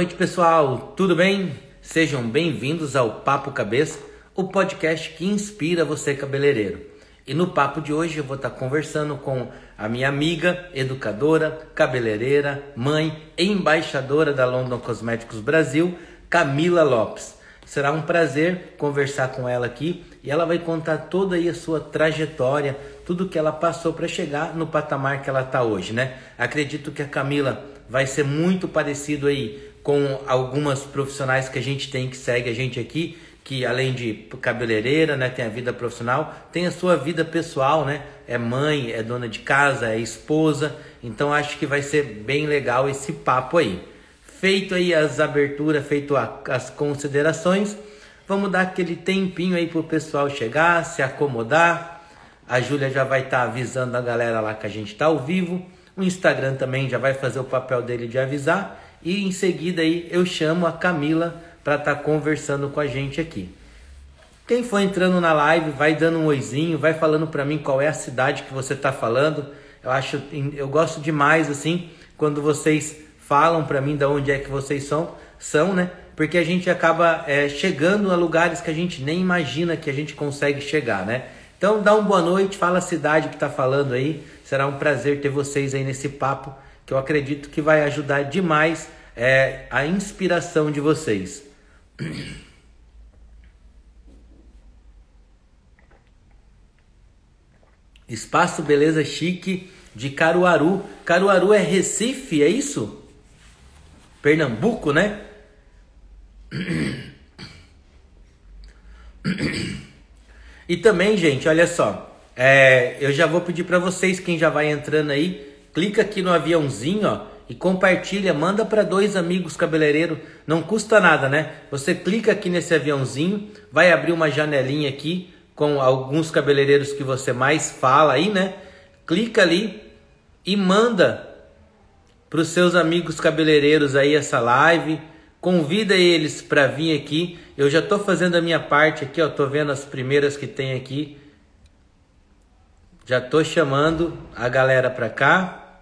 Noite, pessoal. Tudo bem? Sejam bem-vindos ao Papo Cabeça, o podcast que inspira você cabeleireiro. E no papo de hoje eu vou estar conversando com a minha amiga, educadora, cabeleireira, mãe e embaixadora da London Cosméticos Brasil, Camila Lopes. Será um prazer conversar com ela aqui e ela vai contar toda aí a sua trajetória, tudo que ela passou para chegar no patamar que ela está hoje, né? Acredito que a Camila vai ser muito parecido aí com algumas profissionais que a gente tem que segue a gente aqui, que além de cabeleireira, né, tem a vida profissional, tem a sua vida pessoal, né? É mãe, é dona de casa, é esposa. Então acho que vai ser bem legal esse papo aí. Feito aí as aberturas, feito a, as considerações, vamos dar aquele tempinho aí pro pessoal chegar, se acomodar. A Júlia já vai estar tá avisando a galera lá que a gente está ao vivo. O Instagram também já vai fazer o papel dele de avisar e em seguida aí eu chamo a Camila para estar tá conversando com a gente aqui. Quem for entrando na live, vai dando um oizinho, vai falando para mim qual é a cidade que você está falando. Eu acho, eu gosto demais assim quando vocês falam para mim de onde é que vocês são, são, né? Porque a gente acaba é, chegando a lugares que a gente nem imagina que a gente consegue chegar, né? Então dá uma boa noite, fala a cidade que está falando aí. Será um prazer ter vocês aí nesse papo que eu acredito que vai ajudar demais é, a inspiração de vocês. Espaço Beleza Chique de Caruaru. Caruaru é Recife, é isso? Pernambuco, né? E também, gente, olha só. É, eu já vou pedir para vocês, quem já vai entrando aí, clica aqui no aviãozinho, ó, e compartilha, manda para dois amigos cabeleireiro, não custa nada, né? Você clica aqui nesse aviãozinho, vai abrir uma janelinha aqui com alguns cabeleireiros que você mais fala aí, né? Clica ali e manda para os seus amigos cabeleireiros aí essa live, convida eles para vir aqui. Eu já estou fazendo a minha parte aqui, ó, tô vendo as primeiras que tem aqui. Já estou chamando a galera para cá.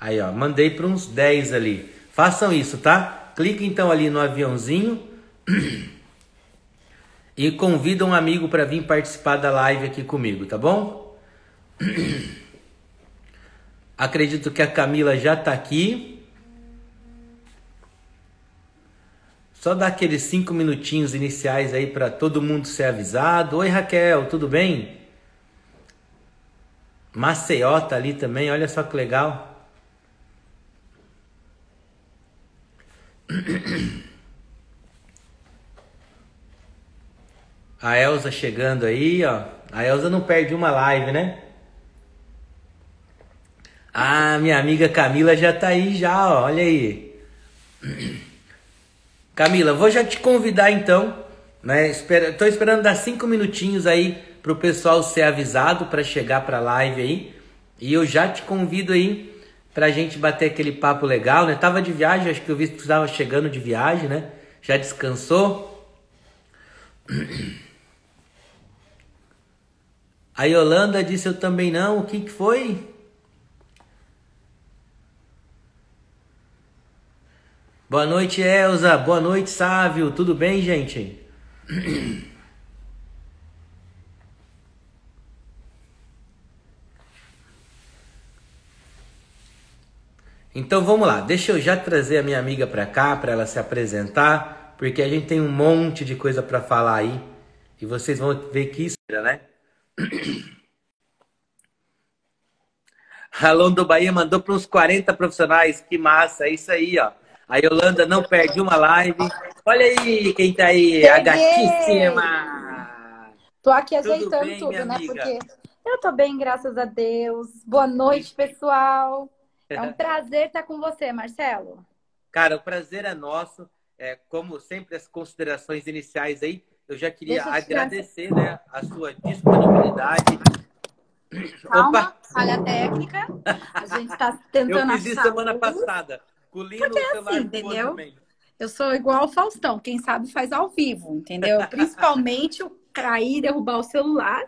Aí, ó, mandei para uns 10 ali. Façam isso, tá? Clique então ali no aviãozinho e convida um amigo para vir participar da live aqui comigo, tá bom? Acredito que a Camila já está aqui. Só dar aqueles cinco minutinhos iniciais aí para todo mundo ser avisado. Oi Raquel, tudo bem? Maceió tá ali também, olha só que legal. A Elza chegando aí, ó. A Elza não perde uma live, né? Ah, minha amiga Camila já tá aí já, ó. Olha aí. Camila, vou já te convidar então, né? Tô esperando dar cinco minutinhos aí pro pessoal ser avisado para chegar pra live aí. E eu já te convido aí pra gente bater aquele papo legal, né? Tava de viagem, acho que eu vi que tu estava chegando de viagem, né? Já descansou? A Yolanda disse eu também não. O que, que foi? Boa noite, Elza. Boa noite, Sávio. Tudo bem, gente? Então vamos lá, deixa eu já trazer a minha amiga para cá para ela se apresentar, porque a gente tem um monte de coisa para falar aí e vocês vão ver que isso, né? Alô do Bahia mandou para uns 40 profissionais, que massa, é isso aí, ó. A Yolanda não perde uma live. Olha aí quem tá aí, Peguei. a gatíssima. Tô aqui ajeitando tudo, bem, tudo né? Amiga? Porque eu tô bem, graças a Deus. Boa noite, pessoal. É um prazer estar com você, Marcelo. Cara, o prazer é nosso. É, como sempre, as considerações iniciais aí, eu já queria agradecer né, a sua disponibilidade. Calma, Opa. falha técnica. A gente está tentando Eu fiz isso semana passada. Colindo Porque é assim, entendeu? Eu sou igual ao Faustão. Quem sabe faz ao vivo, entendeu? Principalmente o cair, derrubar o celular,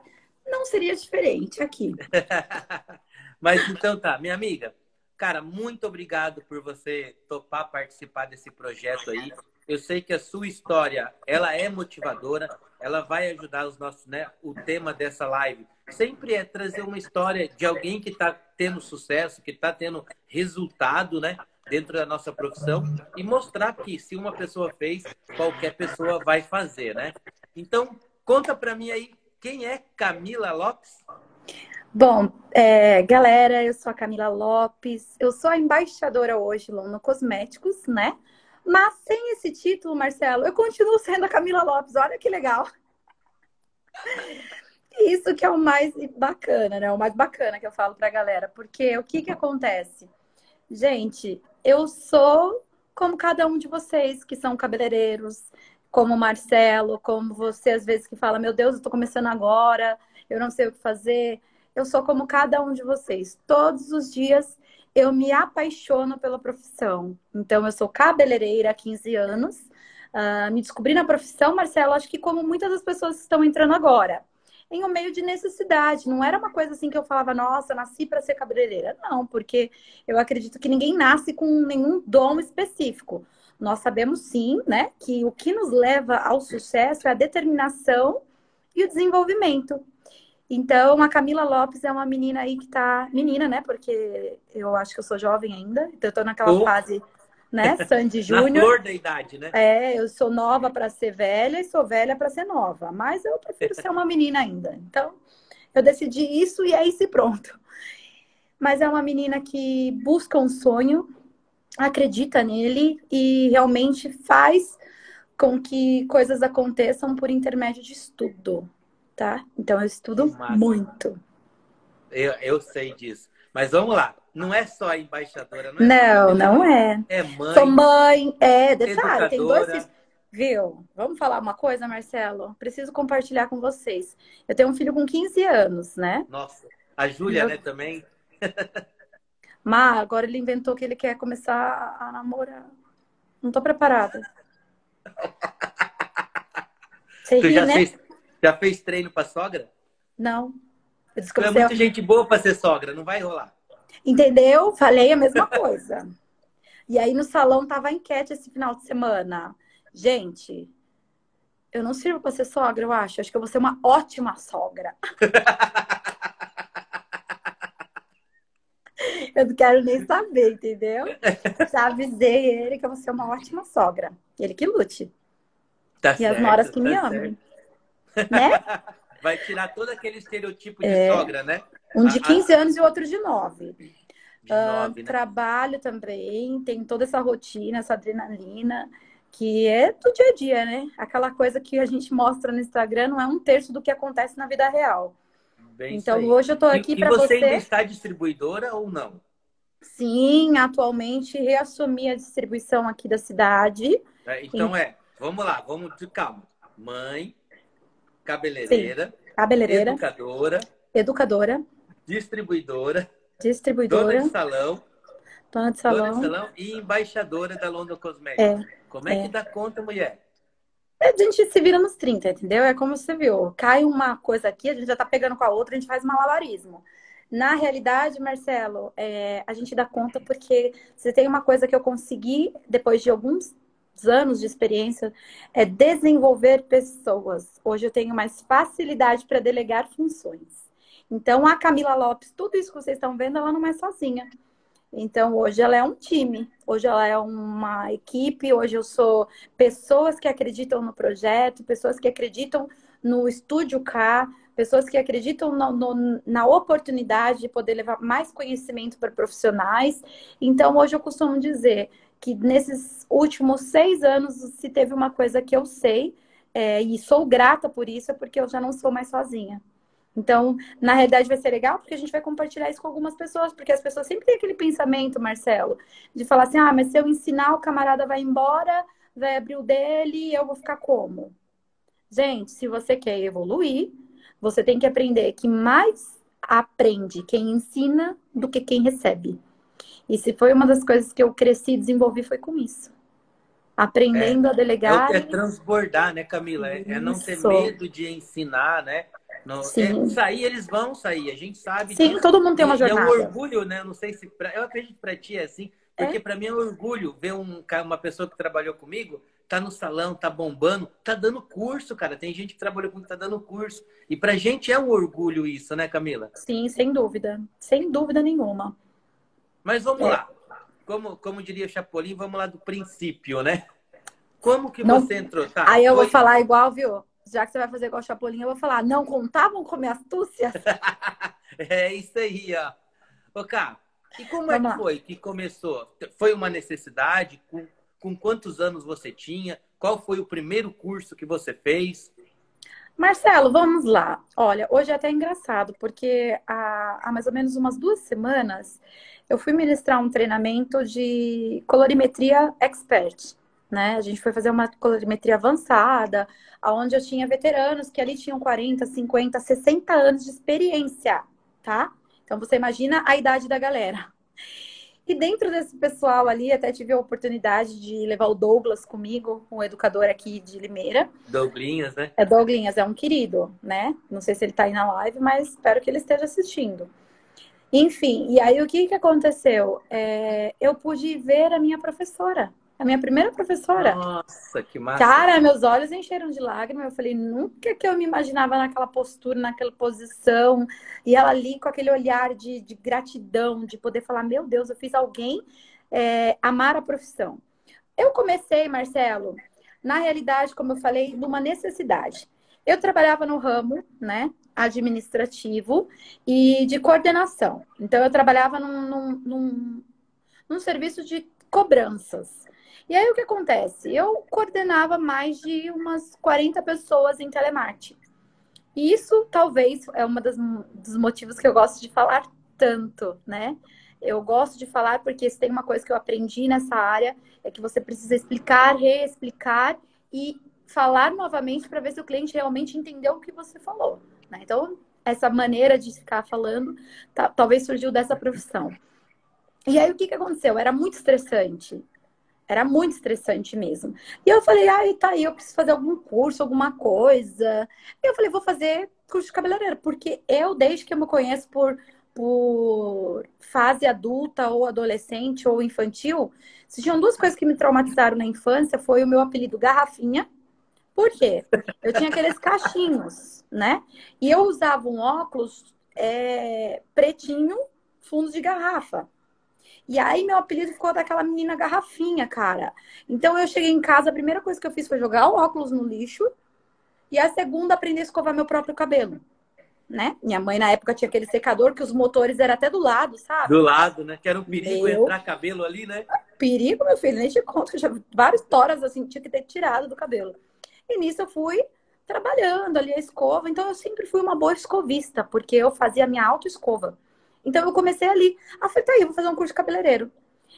não seria diferente aqui. Mas então tá, minha amiga, Cara, muito obrigado por você topar participar desse projeto aí. Eu sei que a sua história, ela é motivadora, ela vai ajudar os nossos, né? O tema dessa live sempre é trazer uma história de alguém que está tendo sucesso, que está tendo resultado, né? Dentro da nossa profissão e mostrar que se uma pessoa fez, qualquer pessoa vai fazer, né? Então, conta para mim aí, quem é Camila Lopes? Bom, é, galera, eu sou a Camila Lopes, eu sou a embaixadora hoje lá no Cosméticos, né? Mas sem esse título, Marcelo, eu continuo sendo a Camila Lopes, olha que legal. Isso que é o mais bacana, né? O mais bacana que eu falo pra galera, porque o que que acontece? Gente, eu sou como cada um de vocês que são cabeleireiros, como o Marcelo, como você às vezes que fala, meu Deus, eu tô começando agora, eu não sei o que fazer. Eu sou como cada um de vocês. Todos os dias eu me apaixono pela profissão. Então, eu sou cabeleireira há 15 anos. Uh, me descobri na profissão, Marcelo, acho que como muitas das pessoas que estão entrando agora, em um meio de necessidade. Não era uma coisa assim que eu falava, nossa, nasci para ser cabeleireira. Não, porque eu acredito que ninguém nasce com nenhum dom específico. Nós sabemos sim, né, que o que nos leva ao sucesso é a determinação e o desenvolvimento. Então, a Camila Lopes é uma menina aí que tá. Menina, né? Porque eu acho que eu sou jovem ainda. Então, eu tô naquela oh. fase, né? Sandy Júnior. Na flor da idade, né? É, eu sou nova para ser velha e sou velha para ser nova. Mas eu prefiro ser uma menina ainda. Então, eu decidi isso e é isso e pronto. Mas é uma menina que busca um sonho, acredita nele e realmente faz com que coisas aconteçam por intermédio de estudo tá? Então eu estudo muito. Eu, eu sei disso. Mas vamos lá. Não é só embaixadora, não é? Não, não é. É mãe. Sou mãe, é, detalhe, tem dois filhos. Viu? Vamos falar uma coisa, Marcelo? Preciso compartilhar com vocês. Eu tenho um filho com 15 anos, né? Nossa. A Júlia, né, também? Mas agora ele inventou que ele quer começar a namorar. Não tô preparada. Você tu ri, já né? fez já fez treino para sogra? Não. Eu disse que é muita gente boa para ser sogra, não vai rolar. Entendeu? Falei a mesma coisa. e aí no salão tava a enquete esse final de semana. Gente, eu não sirvo para ser sogra, eu acho. Acho que eu vou ser uma ótima sogra. eu não quero nem saber, entendeu? Já avisei ele que eu vou ser uma ótima sogra. Ele que lute. Tá e certo, as noras que tá me amem né? Vai tirar todo aquele estereotipo de é, sogra, né? Um de 15 anos e outro de 9. De uh, né? Trabalho também, tem toda essa rotina, essa adrenalina, que é do dia a dia, né? Aquela coisa que a gente mostra no Instagram não é um terço do que acontece na vida real. Bem então hoje eu tô aqui para você. E você ainda está distribuidora ou não? Sim, atualmente reassumi a distribuição aqui da cidade. É, então e... é, vamos lá, vamos de calma. Mãe, cabeleireira, Sim. cabeleireira, educadora, educadora, distribuidora, distribuidora, dona de salão, dona de salão, dona de salão e embaixadora da London Cosmetics. É, Como é, é, que dá conta, mulher? A gente se vira nos 30, entendeu? É como você viu. Cai uma coisa aqui, a gente já tá pegando com a outra, a gente faz malabarismo. Na realidade, Marcelo, é, a gente dá conta porque você tem uma coisa que eu consegui, depois de alguns anos de experiência é desenvolver pessoas. Hoje eu tenho mais facilidade para delegar funções. Então, a Camila Lopes, tudo isso que vocês estão vendo, ela não é sozinha. Então, hoje ela é um time, hoje ela é uma equipe, hoje eu sou pessoas que acreditam no projeto, pessoas que acreditam no Estúdio K, pessoas que acreditam no, no, na oportunidade de poder levar mais conhecimento para profissionais. Então, hoje eu costumo dizer que nesses últimos seis anos, se teve uma coisa que eu sei, é, e sou grata por isso, é porque eu já não sou mais sozinha. Então, na realidade, vai ser legal porque a gente vai compartilhar isso com algumas pessoas, porque as pessoas sempre têm aquele pensamento, Marcelo, de falar assim: ah, mas se eu ensinar, o camarada vai embora, vai abrir o dele e eu vou ficar como? Gente, se você quer evoluir, você tem que aprender que mais aprende quem ensina do que quem recebe. E se foi uma das coisas que eu cresci e desenvolvi foi com isso. Aprendendo é, a delegar. É, é transbordar, né, Camila? É, é, não ter medo de ensinar, né? Não, é, sair, eles vão sair, a gente sabe. Sim, disso. todo mundo tem uma jornada. É um orgulho, né? Não sei se. Pra, eu acredito que pra ti é assim, porque é? para mim é um orgulho ver um, uma pessoa que trabalhou comigo, tá no salão, tá bombando, tá dando curso, cara. Tem gente que trabalhou comigo tá dando curso. E pra gente é um orgulho isso, né, Camila? Sim, sem dúvida. Sem dúvida nenhuma. Mas vamos é. lá. Como, como diria Chapolin, vamos lá do princípio, né? Como que não... você entrou? Tá, Aí eu foi... vou falar igual, viu? Já que você vai fazer igual Chapolin, eu vou falar, não contavam com minha astúcia? é isso aí, ó. Ô, Cá, e como Vamos é que lá. foi que começou? Foi uma necessidade? Com, com quantos anos você tinha? Qual foi o primeiro curso que você fez? Marcelo, vamos lá. Olha, hoje é até engraçado, porque há, há mais ou menos umas duas semanas eu fui ministrar um treinamento de colorimetria expert. Né? A gente foi fazer uma colorimetria avançada, onde eu tinha veteranos que ali tinham 40, 50, 60 anos de experiência, tá? Então você imagina a idade da galera. E dentro desse pessoal ali, até tive a oportunidade de levar o Douglas comigo, um educador aqui de Limeira. Douglinhas, né? É Douglinhas, é um querido, né? Não sei se ele tá aí na live, mas espero que ele esteja assistindo. Enfim, e aí o que, que aconteceu? É, eu pude ver a minha professora a minha primeira professora. Nossa, que massa. Cara, meus olhos encheram de lágrimas. Eu falei, nunca que eu me imaginava naquela postura, naquela posição. E ela ali com aquele olhar de, de gratidão, de poder falar: Meu Deus, eu fiz alguém é, amar a profissão. Eu comecei, Marcelo, na realidade, como eu falei, numa necessidade. Eu trabalhava no ramo, né, administrativo e de coordenação. Então, eu trabalhava num, num, num, num serviço de cobranças. E aí o que acontece? Eu coordenava mais de umas 40 pessoas em telemarketing. E isso talvez é um dos motivos que eu gosto de falar tanto, né? Eu gosto de falar porque se tem uma coisa que eu aprendi nessa área é que você precisa explicar, reexplicar e falar novamente para ver se o cliente realmente entendeu o que você falou. Né? Então, essa maneira de ficar falando tá, talvez surgiu dessa profissão. E aí, o que, que aconteceu? Era muito estressante. Era muito estressante mesmo. E eu falei, ai, tá aí, eu preciso fazer algum curso, alguma coisa. E eu falei, vou fazer curso de cabeleireiro, porque eu, desde que eu me conheço por, por fase adulta ou adolescente ou infantil, se tinham duas coisas que me traumatizaram na infância, foi o meu apelido Garrafinha. Por quê? Eu tinha aqueles cachinhos, né? E eu usava um óculos é, pretinho, fundo de garrafa. E aí meu apelido ficou daquela menina garrafinha, cara. Então eu cheguei em casa, a primeira coisa que eu fiz foi jogar o óculos no lixo. E a segunda, aprender a escovar meu próprio cabelo. Né? Minha mãe na época tinha aquele secador que os motores eram até do lado, sabe? Do lado, né? Que era um perigo meu... entrar cabelo ali, né? Perigo, meu filho, nem te conto que já várias toras assim tinha que ter tirado do cabelo. E nisso eu fui trabalhando ali a escova, então eu sempre fui uma boa escovista, porque eu fazia minha auto-escova. Então eu comecei ali. Ah, falei, tá aí, vou fazer um curso de cabeleireiro.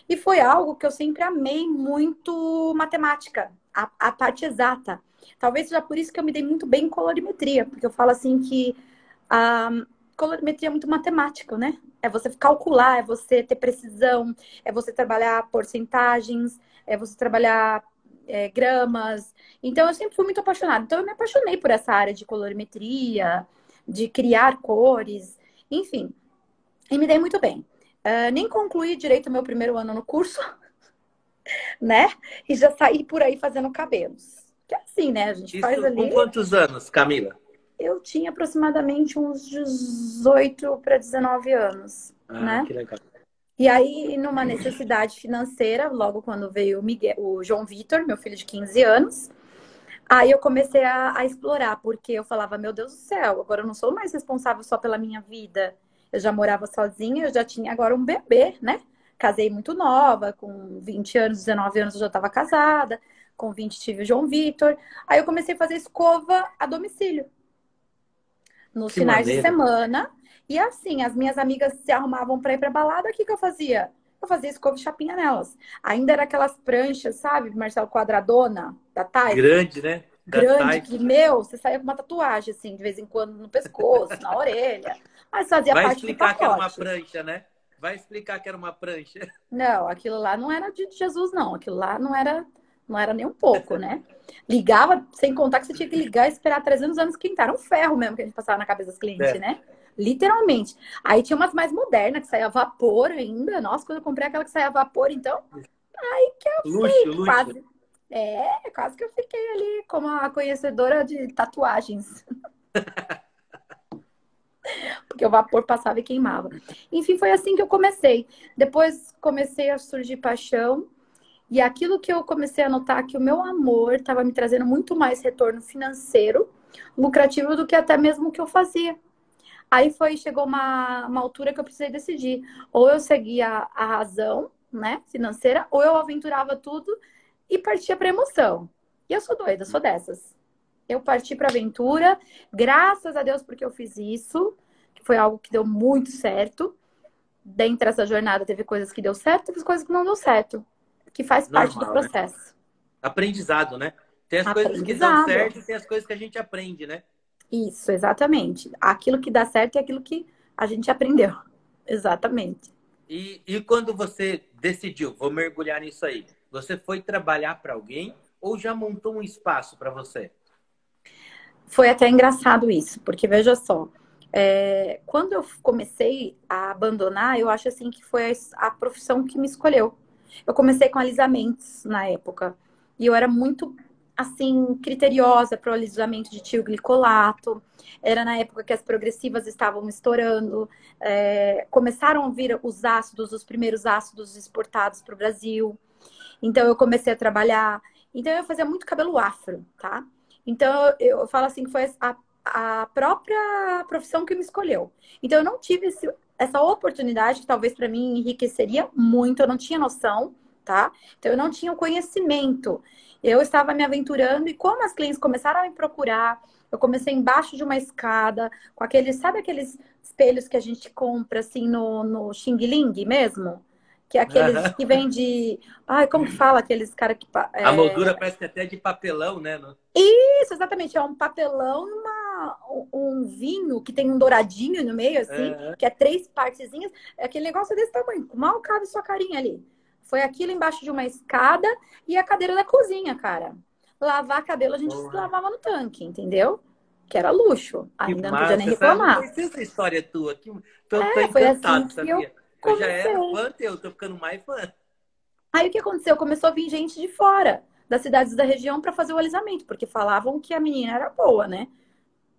E foi algo que eu sempre amei muito matemática, a, a parte exata. Talvez seja por isso que eu me dei muito bem em colorimetria, porque eu falo assim que a colorimetria é muito matemática, né? É você calcular, é você ter precisão, é você trabalhar porcentagens, é você trabalhar é, gramas. Então eu sempre fui muito apaixonada. Então eu me apaixonei por essa área de colorimetria, de criar cores, enfim. E me dei muito bem. Uh, nem concluí direito o meu primeiro ano no curso, né? E já saí por aí fazendo cabelos. Que é assim, né? A gente Isso faz ali. Com quantos anos, Camila? Eu tinha aproximadamente uns 18 para 19 anos. Ah, né? que legal. E aí, numa necessidade financeira, logo quando veio o, Miguel, o João Vitor, meu filho de 15 anos, aí eu comecei a, a explorar, porque eu falava, meu Deus do céu, agora eu não sou mais responsável só pela minha vida eu já morava sozinha, eu já tinha agora um bebê, né? Casei muito nova, com 20 anos, 19 anos eu já estava casada, com 20 tive o João Vitor. Aí eu comecei a fazer escova a domicílio. Nos que finais maneiro. de semana. E assim, as minhas amigas se arrumavam para ir para balada, o que, que eu fazia? Eu fazia escova e chapinha nelas. Ainda era aquelas pranchas, sabe, Marcelo, quadradona, da Type. Grande, né? Da grande, que, meu, você saía com uma tatuagem, assim, de vez em quando no pescoço, na orelha. Mas fazia Vai parte explicar que era uma prancha, né? Vai explicar que era uma prancha. Não, aquilo lá não era de Jesus, não. Aquilo lá não era Não era nem um pouco, né? Ligava, sem contar que você tinha que ligar e esperar 300 anos esquentar. Era um ferro mesmo que a gente passava na cabeça dos clientes, é. né? Literalmente. Aí tinha umas mais modernas, que saía vapor ainda. Nossa, quando eu comprei aquela que saía vapor, então. Aí que eu luxo, fui, luxo. quase. É, quase que eu fiquei ali como a conhecedora de tatuagens. Porque o vapor passava e queimava. Enfim, foi assim que eu comecei. Depois comecei a surgir paixão. E aquilo que eu comecei a notar que o meu amor estava me trazendo muito mais retorno financeiro, lucrativo do que até mesmo o que eu fazia. Aí foi, chegou uma, uma altura que eu precisei decidir. Ou eu seguia a razão, né, financeira, ou eu aventurava tudo e partia para emoção. E eu sou doida, sou dessas. Eu parti para aventura, graças a Deus porque eu fiz isso, que foi algo que deu muito certo. Dentro dessa jornada teve coisas que deu certo, teve coisas que não deu certo, que faz Normal, parte do né? processo. Né? Aprendizado, né? Tem as coisas que dão certo e tem as coisas que a gente aprende, né? Isso, exatamente. Aquilo que dá certo é aquilo que a gente aprendeu. Exatamente. E, e quando você decidiu, vou mergulhar nisso aí, você foi trabalhar para alguém ou já montou um espaço para você? Foi até engraçado isso, porque veja só, é, quando eu comecei a abandonar, eu acho assim que foi a, a profissão que me escolheu. Eu comecei com alisamentos na época e eu era muito assim, criteriosa para o alisamento de tio glicolato. Era na época que as progressivas estavam estourando. É, começaram a vir os ácidos, os primeiros ácidos exportados para o Brasil. Então, eu comecei a trabalhar. Então, eu fazia muito cabelo afro, tá? Então, eu, eu falo assim que foi a, a própria profissão que me escolheu. Então, eu não tive esse, essa oportunidade que talvez para mim enriqueceria muito. Eu não tinha noção, tá? Então, eu não tinha o conhecimento. Eu estava me aventurando e como as clientes começaram a me procurar, eu comecei embaixo de uma escada, com aqueles, sabe aqueles espelhos que a gente compra assim no, no Xing Ling mesmo? Que é aqueles uhum. que vem de. Ai, como que fala aqueles caras que. É... A moldura parece até de papelão, né? Isso, exatamente. É um papelão e uma... um vinho que tem um douradinho no meio, assim, uhum. que é três partezinhas. É aquele negócio desse tamanho. Mal cabe sua carinha ali. Foi aquilo embaixo de uma escada e a cadeira da cozinha, cara. Lavar cabelo a gente Porra. lavava no tanque, entendeu? Que era luxo. Ainda não podia nem reclamar. Sabe, não essa história tua. Que, tô, é, tô foi assim sabia? Eu, eu já era fã teu, tô ficando mais fã. Aí o que aconteceu? Começou a vir gente de fora, das cidades da região, para fazer o alisamento, porque falavam que a menina era boa, né?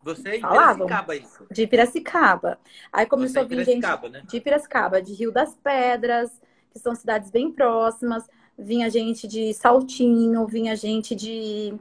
Você é de Piracicaba, isso? De Piracicaba. Aí começou é a vir gente né? de Piracicaba, de Rio das Pedras, que são cidades bem próximas. Vinha gente de Saltinho, vinha gente de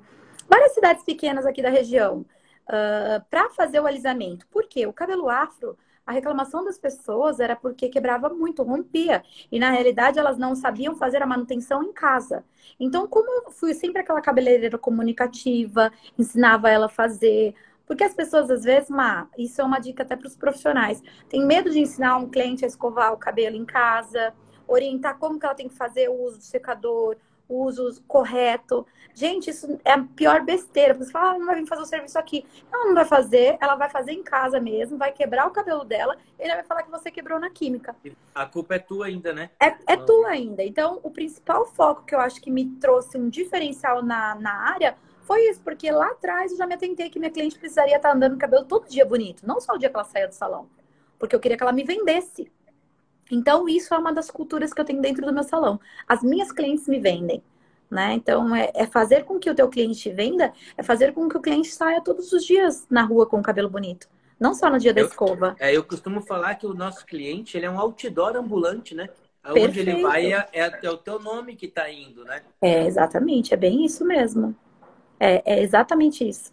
várias cidades pequenas aqui da região uh, ah, para fazer o alisamento. Por quê? O cabelo afro, a reclamação das pessoas era porque quebrava muito, rompia. E na realidade elas não sabiam fazer a manutenção em casa. Então, como eu fui sempre aquela cabeleireira comunicativa, ensinava ela a fazer. Porque as pessoas, às vezes, má, isso é uma dica até para os profissionais, tem medo de ensinar um cliente a escovar o cabelo em casa orientar como que ela tem que fazer o uso do secador, o uso correto. Gente, isso é a pior besteira. Você fala, ah, não vai vir fazer o serviço aqui. Ela não vai fazer, ela vai fazer em casa mesmo, vai quebrar o cabelo dela, e ele vai falar que você quebrou na química. A culpa é tua ainda, né? É, é tua ainda. Então, o principal foco que eu acho que me trouxe um diferencial na, na área foi isso, porque lá atrás eu já me atentei que minha cliente precisaria estar andando com o cabelo todo dia bonito, não só o dia que ela saia do salão. Porque eu queria que ela me vendesse. Então, isso é uma das culturas que eu tenho dentro do meu salão. As minhas clientes me vendem. Né? Então, é, é, fazer com que o teu cliente venda, é fazer com que o cliente saia todos os dias na rua com o cabelo bonito. Não só no dia da eu, escova. É, eu costumo falar que o nosso cliente ele é um outdoor ambulante, né? Aonde ele vai é, é, é, o teu nome que está indo, né? É, exatamente. É bem isso mesmo. É, é exatamente isso.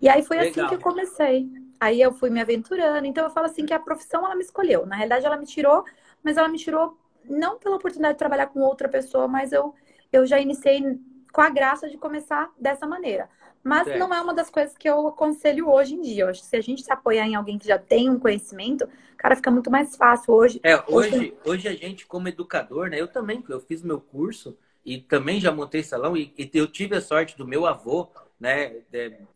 E aí foi Legal. assim que eu comecei. Aí eu fui me aventurando. Então eu falo assim que a profissão ela me escolheu. Na realidade ela me tirou, mas ela me tirou não pela oportunidade de trabalhar com outra pessoa, mas eu, eu já iniciei com a graça de começar dessa maneira. Mas certo. não é uma das coisas que eu aconselho hoje em dia. Eu acho que se a gente se apoiar em alguém que já tem um conhecimento, cara, fica muito mais fácil hoje. É, hoje, hoje, hoje a gente, como educador, né? Eu também, eu fiz meu curso e também já montei salão e, e eu tive a sorte do meu avô né,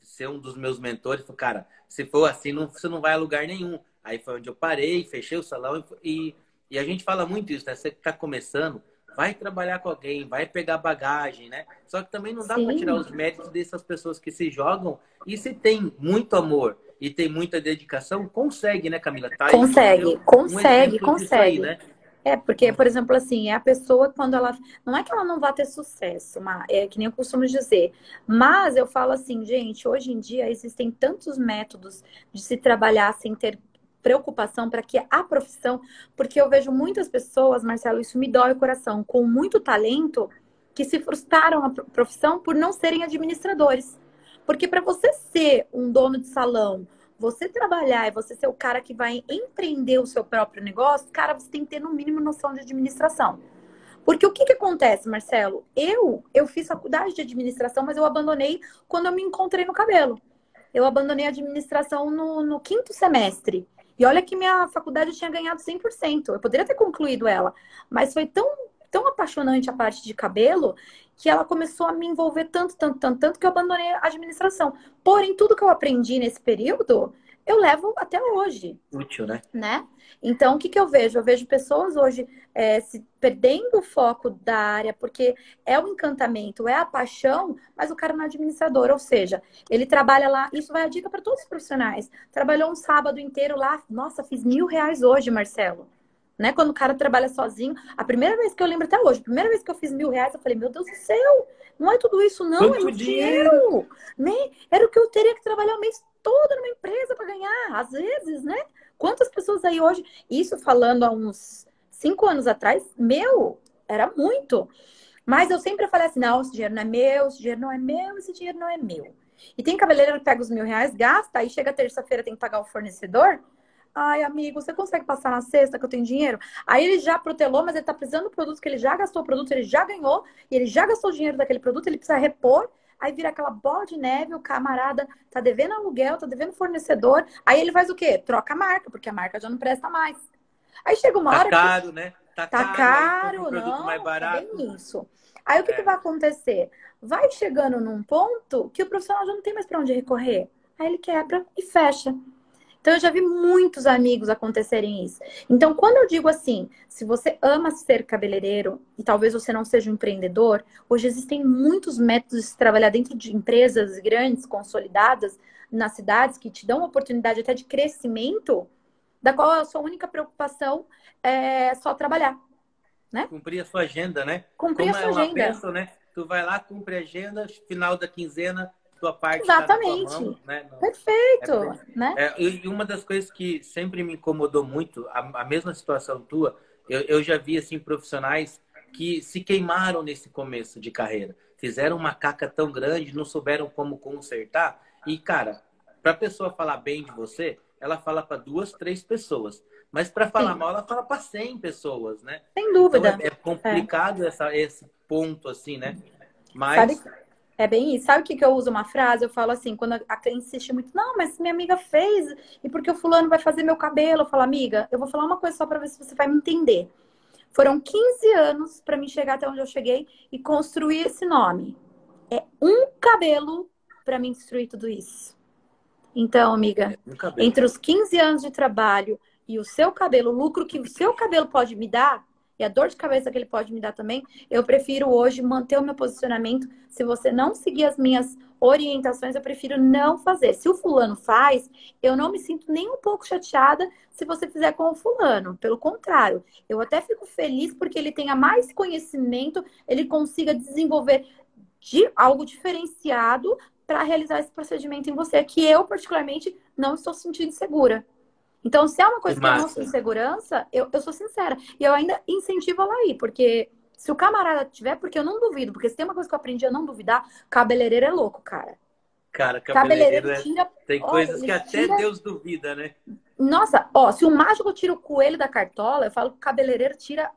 ser um dos meus mentores, falou, cara, se for assim, não, você não vai a lugar nenhum. Aí foi onde eu parei, fechei o salão e, e a gente fala muito isso, né? Você que está começando, vai trabalhar com alguém, vai pegar bagagem, né? Só que também não dá para tirar os méritos dessas pessoas que se jogam e se tem muito amor e tem muita dedicação, consegue, né, Camila? Tá consegue, consegue, consegue. Aí, né? É, porque, por exemplo, assim, é a pessoa quando ela. Não é que ela não vá ter sucesso, mas é que nem eu costumo dizer. Mas eu falo assim, gente, hoje em dia existem tantos métodos de se trabalhar sem ter preocupação para que a profissão. Porque eu vejo muitas pessoas, Marcelo, isso me dói o coração, com muito talento, que se frustraram na profissão por não serem administradores. Porque para você ser um dono de salão, você trabalhar e você ser o cara que vai empreender o seu próprio negócio, cara, você tem que ter no mínimo noção de administração. Porque o que, que acontece, Marcelo? Eu, eu fiz faculdade de administração, mas eu abandonei quando eu me encontrei no cabelo. Eu abandonei a administração no, no quinto semestre. E olha que minha faculdade tinha ganhado 100%. Eu poderia ter concluído ela, mas foi tão, tão apaixonante a parte de cabelo que ela começou a me envolver tanto, tanto, tanto, tanto que eu abandonei a administração. Porém, tudo que eu aprendi nesse período, eu levo até hoje. Útil, né? Né? Então, o que, que eu vejo? Eu vejo pessoas hoje é, se perdendo o foco da área, porque é o encantamento, é a paixão, mas o cara não é administrador, ou seja, ele trabalha lá, isso vai a dica para todos os profissionais. Trabalhou um sábado inteiro lá, nossa, fiz mil reais hoje, Marcelo né? Quando o cara trabalha sozinho. A primeira vez que eu lembro até hoje, a primeira vez que eu fiz mil reais, eu falei, meu Deus do céu, não é tudo isso, não, Quanto é muito dinheiro. dinheiro. Né? Era o que eu teria que trabalhar o mês todo numa empresa para ganhar, às vezes, né? Quantas pessoas aí hoje, isso falando há uns cinco anos atrás, meu, era muito. Mas eu sempre falei assim, não, esse dinheiro não é meu, esse dinheiro não é meu, esse dinheiro não é meu. E tem cabeleireiro que pega os mil reais, gasta, aí chega terça-feira tem que pagar o fornecedor. Ai, amigo, você consegue passar na sexta que eu tenho dinheiro? Aí ele já protelou, mas ele tá precisando do produto que ele já gastou o produto, ele já ganhou, e ele já gastou o dinheiro daquele produto, ele precisa repor. Aí vira aquela bola de neve, o camarada tá devendo aluguel, tá devendo fornecedor. Aí ele faz o quê? Troca a marca, porque a marca já não presta mais. Aí chega uma tá hora. Tá caro, que... né? Tá, tá caro, caro um não. Mais barato. É bem isso. Aí o que, é. que vai acontecer? Vai chegando num ponto que o profissional já não tem mais para onde recorrer. Aí ele quebra e fecha. Então, eu já vi muitos amigos acontecerem isso. Então, quando eu digo assim, se você ama ser cabeleireiro e talvez você não seja um empreendedor, hoje existem muitos métodos de se trabalhar dentro de empresas grandes, consolidadas, nas cidades, que te dão oportunidade até de crescimento, da qual a sua única preocupação é só trabalhar. Né? Cumprir a sua agenda, né? Cumprir Como a sua ela agenda. Pensa, né? Tu vai lá, cumpre a agenda, final da quinzena, tua parte. Exatamente. Tá mão, né? Perfeito. É, né? É, e uma das coisas que sempre me incomodou muito, a, a mesma situação tua, eu, eu já vi assim profissionais que se queimaram nesse começo de carreira. Fizeram uma caca tão grande, não souberam como consertar. E, cara, para a pessoa falar bem de você, ela fala para duas, três pessoas. Mas para falar Sim. mal, ela fala para 100 pessoas, né? Sem dúvida. Então é, é complicado é. Essa, esse ponto, assim, né? Mas. Sabe, é bem isso. Sabe o que, que eu uso uma frase? Eu falo assim, quando a cliente insiste muito, não, mas minha amiga fez, e porque o fulano vai fazer meu cabelo? Eu falo, amiga, eu vou falar uma coisa só para ver se você vai me entender. Foram 15 anos para mim chegar até onde eu cheguei e construir esse nome. É um cabelo para mim destruir tudo isso. Então, amiga, é um entre os 15 anos de trabalho e o seu cabelo, o lucro que o seu cabelo pode me dar, e a dor de cabeça que ele pode me dar também, eu prefiro hoje manter o meu posicionamento. Se você não seguir as minhas orientações, eu prefiro não fazer. Se o fulano faz, eu não me sinto nem um pouco chateada se você fizer com o fulano. Pelo contrário, eu até fico feliz porque ele tenha mais conhecimento, ele consiga desenvolver de algo diferenciado para realizar esse procedimento em você, que eu particularmente não estou sentindo segura. Então, se é uma coisa que, que eu não sinto segurança, eu, eu sou sincera. E eu ainda incentivo ela aí, porque se o camarada tiver, porque eu não duvido, porque se tem uma coisa que eu aprendi a não duvidar, cabeleireiro é louco, cara. Cara, cabeleireiro, cabeleireiro é... tira... tem coisas que até tira... Deus duvida, né? Nossa, ó, se o mágico tira o coelho da cartola, eu falo que o cabeleireiro tira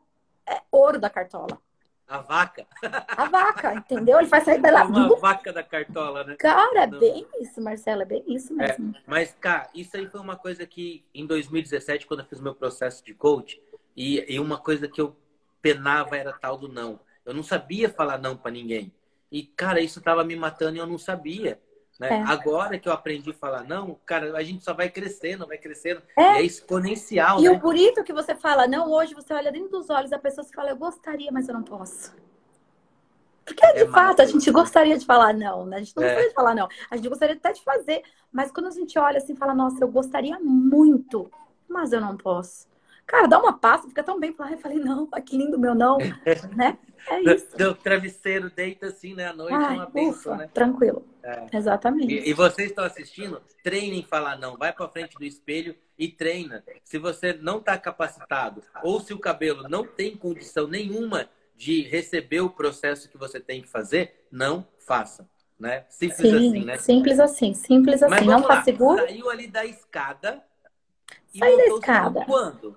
é, ouro da cartola. A vaca. A vaca, entendeu? Ele faz sair da Uma vaca da cartola, né? Cara, é bem isso, Marcela, é bem isso é, mesmo. É, mas, cara, isso aí foi uma coisa que em 2017, quando eu fiz meu processo de coach, e, e uma coisa que eu penava era tal do não. Eu não sabia falar não para ninguém. E, cara, isso tava me matando e eu não sabia. Né? É. Agora que eu aprendi a falar não, cara, a gente só vai crescendo, vai crescendo. É. E é exponencial. E né? o bonito que você fala, não, hoje você olha dentro dos olhos da pessoa e fala, eu gostaria, mas eu não posso. Porque, de é fato, a gente gostaria de falar não, né? A gente não é. gostaria de falar não. A gente gostaria até de fazer. Mas quando a gente olha assim e fala, nossa, eu gostaria muito, mas eu não posso. Cara, dá uma pasta, fica tão bem. Falar, eu falei, não, que lindo meu não, né? É isso. Deu travesseiro, deita assim, né? À noite Ai, é uma bênção, né? Tranquilo. É. Exatamente. E, e, vocês estão assistindo, treinem falar não. Vai para frente do espelho e treina. Se você não está capacitado ou se o cabelo não tem condição nenhuma de receber o processo que você tem que fazer, não faça. Né? Simples Sim, assim, né? Simples assim, simples assim. não tá seguro? Saiu ali da escada. Saí da escada. Quando?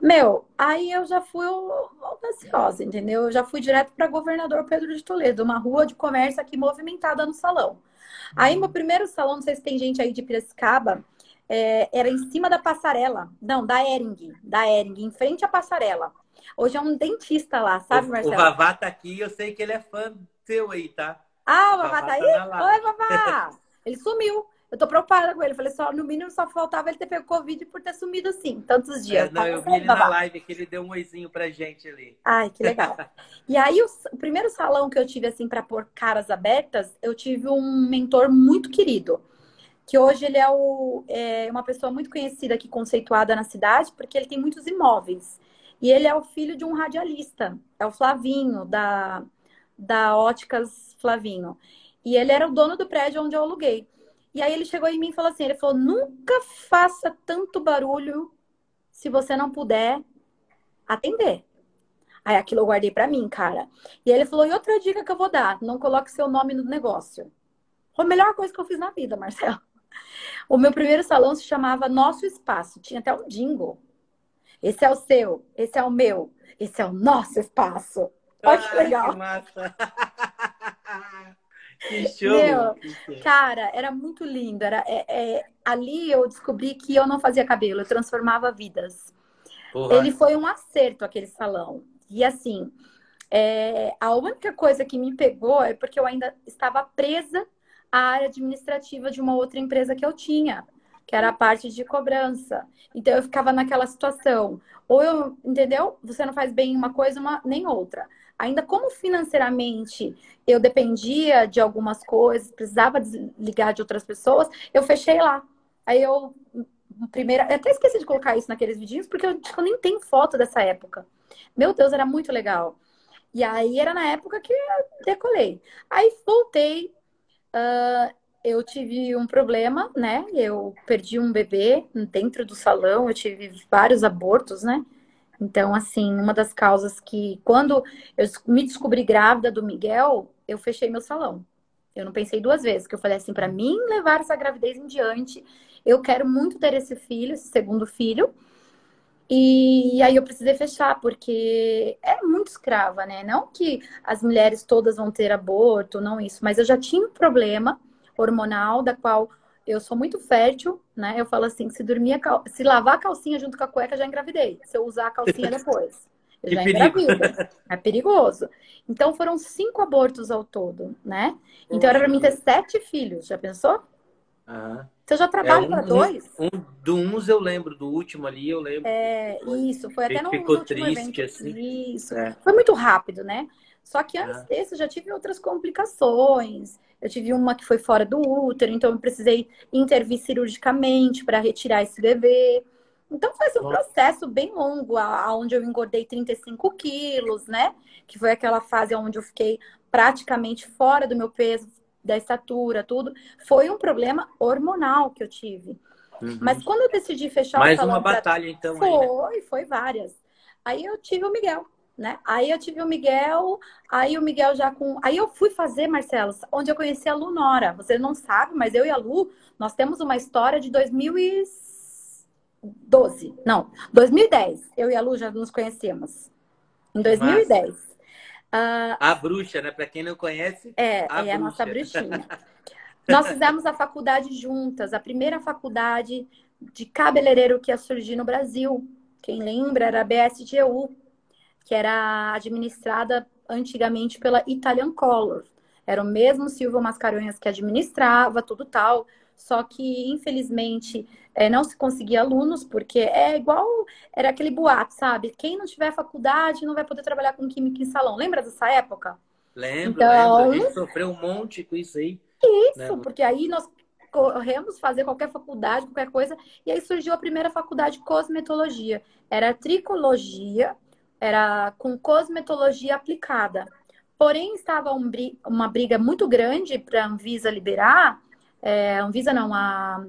Meu, aí eu já fui audaciosa, entendeu? Eu já fui direto para governador Pedro de Toledo, uma rua de comércio aqui movimentada no salão. Aí meu primeiro salão, não sei se tem gente aí de Piracicaba, é, era em cima da passarela. Não, da Ering, da Ering, em frente à passarela. Hoje é um dentista lá, sabe, Marcelo? O Vavá tá aqui eu sei que ele é fã seu aí, tá? Ah, o Vavá, Vavá tá aí? Tá Oi, Vavá! ele sumiu. Eu tô preocupada com ele. Falei, só, no mínimo só faltava ele ter pego Covid por ter sumido assim, tantos dias. É, não, eu vi ele na live que ele deu um oizinho pra gente ali. Ai, que legal. e aí, o, o, primeiro salão que eu tive, assim, pra pôr caras abertas, eu tive um mentor muito querido. Que hoje ele é, o, é uma pessoa muito conhecida aqui, conceituada na cidade, porque ele tem muitos imóveis. E ele é o filho de um radialista, é o Flavinho, da, da Óticas Flavinho. E ele era o dono do prédio onde eu aluguei. E aí ele chegou em mim e falou assim: ele falou, nunca faça tanto barulho se você não puder atender. Aí aquilo eu guardei para mim, cara. E ele falou: e outra dica que eu vou dar: não coloque seu nome no negócio. Foi a melhor coisa que eu fiz na vida, Marcelo. O meu primeiro salão se chamava Nosso Espaço. Tinha até um jingle. Esse é o seu, esse é o meu, esse é o nosso espaço. Olha que legal. Que massa. que show. Meu, cara, era muito lindo. Era, é, é, ali eu descobri que eu não fazia cabelo, eu transformava vidas. Porra. Ele foi um acerto, aquele salão. E assim, é, a única coisa que me pegou é porque eu ainda estava presa à área administrativa de uma outra empresa que eu tinha que era a parte de cobrança. Então eu ficava naquela situação. Ou eu, entendeu? Você não faz bem uma coisa, uma, nem outra. Ainda como financeiramente eu dependia de algumas coisas, precisava desligar de outras pessoas, eu fechei lá. Aí eu, primeira, até esqueci de colocar isso naqueles vidinhos, porque eu, eu nem tenho foto dessa época. Meu Deus, era muito legal. E aí era na época que eu decolei. Aí voltei, uh, eu tive um problema, né? Eu perdi um bebê dentro do salão, eu tive vários abortos, né? Então, assim, uma das causas que, quando eu me descobri grávida do Miguel, eu fechei meu salão. Eu não pensei duas vezes, que eu falei assim, para mim levar essa gravidez em diante, eu quero muito ter esse filho, esse segundo filho. E aí eu precisei fechar, porque é muito escrava, né? Não que as mulheres todas vão ter aborto, não isso, mas eu já tinha um problema hormonal, da qual eu sou muito fértil, né? Eu falo assim, se dormir, cal... se lavar a calcinha junto com a cueca, já engravidei. Se eu usar a calcinha depois, eu já engravido. É perigoso. Então foram cinco abortos ao todo, né? Então era para mim ter sete filhos, já pensou? Uhum. Então eu já trabalho é, um, para dois. Um, do uns eu lembro, do último ali eu lembro. É, isso, foi até no Ficou triste, evento. assim. Isso. É. Foi muito rápido, né? Só que antes desse eu já tive outras complicações. Eu tive uma que foi fora do útero, então eu precisei intervir cirurgicamente para retirar esse bebê. Então foi um processo bem longo, onde eu engordei 35 quilos, né? Que foi aquela fase onde eu fiquei praticamente fora do meu peso, da estatura, tudo. Foi um problema hormonal que eu tive. Uhum. Mas quando eu decidi fechar Mais o salão... Mais uma batalha, então. Foi, aí, né? foi várias. Aí eu tive o Miguel né? Aí eu tive o Miguel, aí o Miguel já com. Aí eu fui fazer, Marcelo, onde eu conheci a Lu Nora. Você não sabe, mas eu e a Lu, nós temos uma história de 2012. Não, 2010. Eu e a Lu já nos conhecemos. Em 2010. Uh, ah, a bruxa, né? Para quem não conhece. É, a é a nossa bruxinha. nós fizemos a faculdade juntas, a primeira faculdade de cabeleireiro que ia surgir no Brasil. Quem lembra era a BSGU, que era administrada antigamente pela Italian Color. Era o mesmo Silvio Mascarenhas que administrava, tudo tal. Só que, infelizmente, é, não se conseguia alunos, porque é igual, era aquele boato, sabe? Quem não tiver faculdade não vai poder trabalhar com química em salão. Lembra dessa época? Lembro, então... lembro. A gente sofreu um monte com isso aí. Isso, né? porque aí nós corremos fazer qualquer faculdade, qualquer coisa, e aí surgiu a primeira faculdade de cosmetologia. Era tricologia, era com cosmetologia aplicada. Porém, estava um, uma briga muito grande para a Anvisa liberar, é, Anvisa não, a...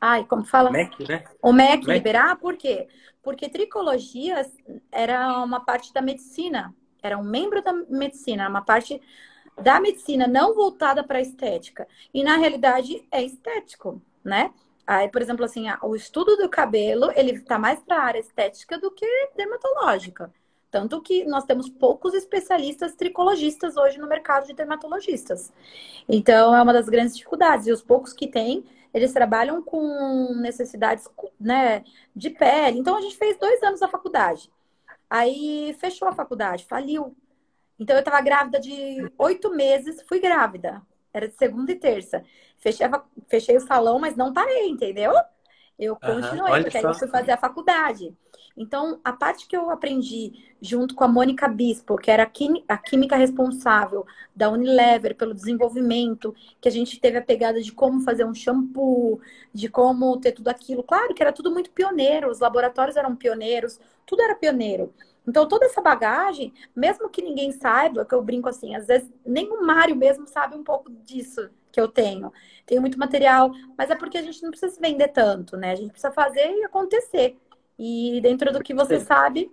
Ai, como fala? MEC, né? O MEC, MEC liberar, por quê? Porque tricologia era uma parte da medicina, era um membro da medicina, uma parte da medicina não voltada para a estética. E na realidade é estético, né? Aí, por exemplo, assim, o estudo do cabelo, ele está mais para a área estética do que dermatológica. Tanto que nós temos poucos especialistas tricologistas hoje no mercado de dermatologistas. Então, é uma das grandes dificuldades. E os poucos que têm, eles trabalham com necessidades né, de pele. Então, a gente fez dois anos da faculdade. Aí, fechou a faculdade, faliu. Então, eu estava grávida de oito meses, fui grávida. Era de segunda e terça. Fechei, fechei o salão, mas não parei, entendeu? Eu continuei, uhum, porque aí eu fui fazer a faculdade. Então, a parte que eu aprendi junto com a Mônica Bispo, que era a química responsável da Unilever pelo desenvolvimento, que a gente teve a pegada de como fazer um shampoo, de como ter tudo aquilo. Claro que era tudo muito pioneiro, os laboratórios eram pioneiros, tudo era pioneiro. Então, toda essa bagagem, mesmo que ninguém saiba, que eu brinco assim, às vezes nem o Mário mesmo sabe um pouco disso que eu tenho. Tenho muito material, mas é porque a gente não precisa se vender tanto, né? A gente precisa fazer e acontecer. E dentro do que você sabe,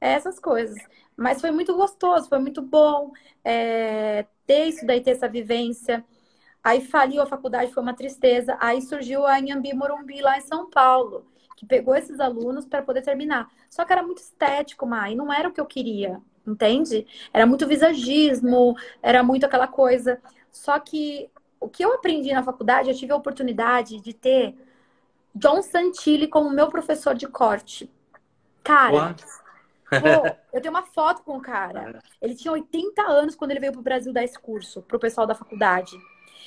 é essas coisas. Mas foi muito gostoso, foi muito bom é, ter isso daí, ter essa vivência. Aí faliu a faculdade, foi uma tristeza. Aí surgiu a Inhambi Morumbi lá em São Paulo que pegou esses alunos para poder terminar. Só que era muito estético, Mai, não era o que eu queria, entende? Era muito visagismo, era muito aquela coisa. Só que o que eu aprendi na faculdade, eu tive a oportunidade de ter John Santilli como meu professor de corte. Cara, pô, eu tenho uma foto com o cara. Ele tinha 80 anos quando ele veio para o Brasil dar esse curso para o pessoal da faculdade.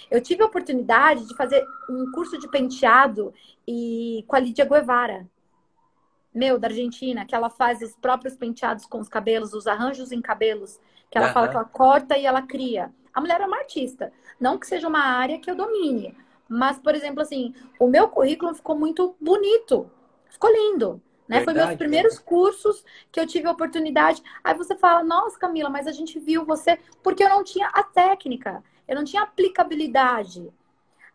Eu tive a oportunidade de fazer um curso de penteado e com a Lídia Guevara, meu, da Argentina, que ela faz os próprios penteados com os cabelos, os arranjos em cabelos, que ela uhum. fala que ela corta e ela cria. A mulher é uma artista. Não que seja uma área que eu domine, mas, por exemplo, assim, o meu currículo ficou muito bonito, ficou lindo. Né? Foi meus primeiros cursos que eu tive a oportunidade. Aí você fala, nossa, Camila, mas a gente viu você porque eu não tinha a técnica eu não tinha aplicabilidade.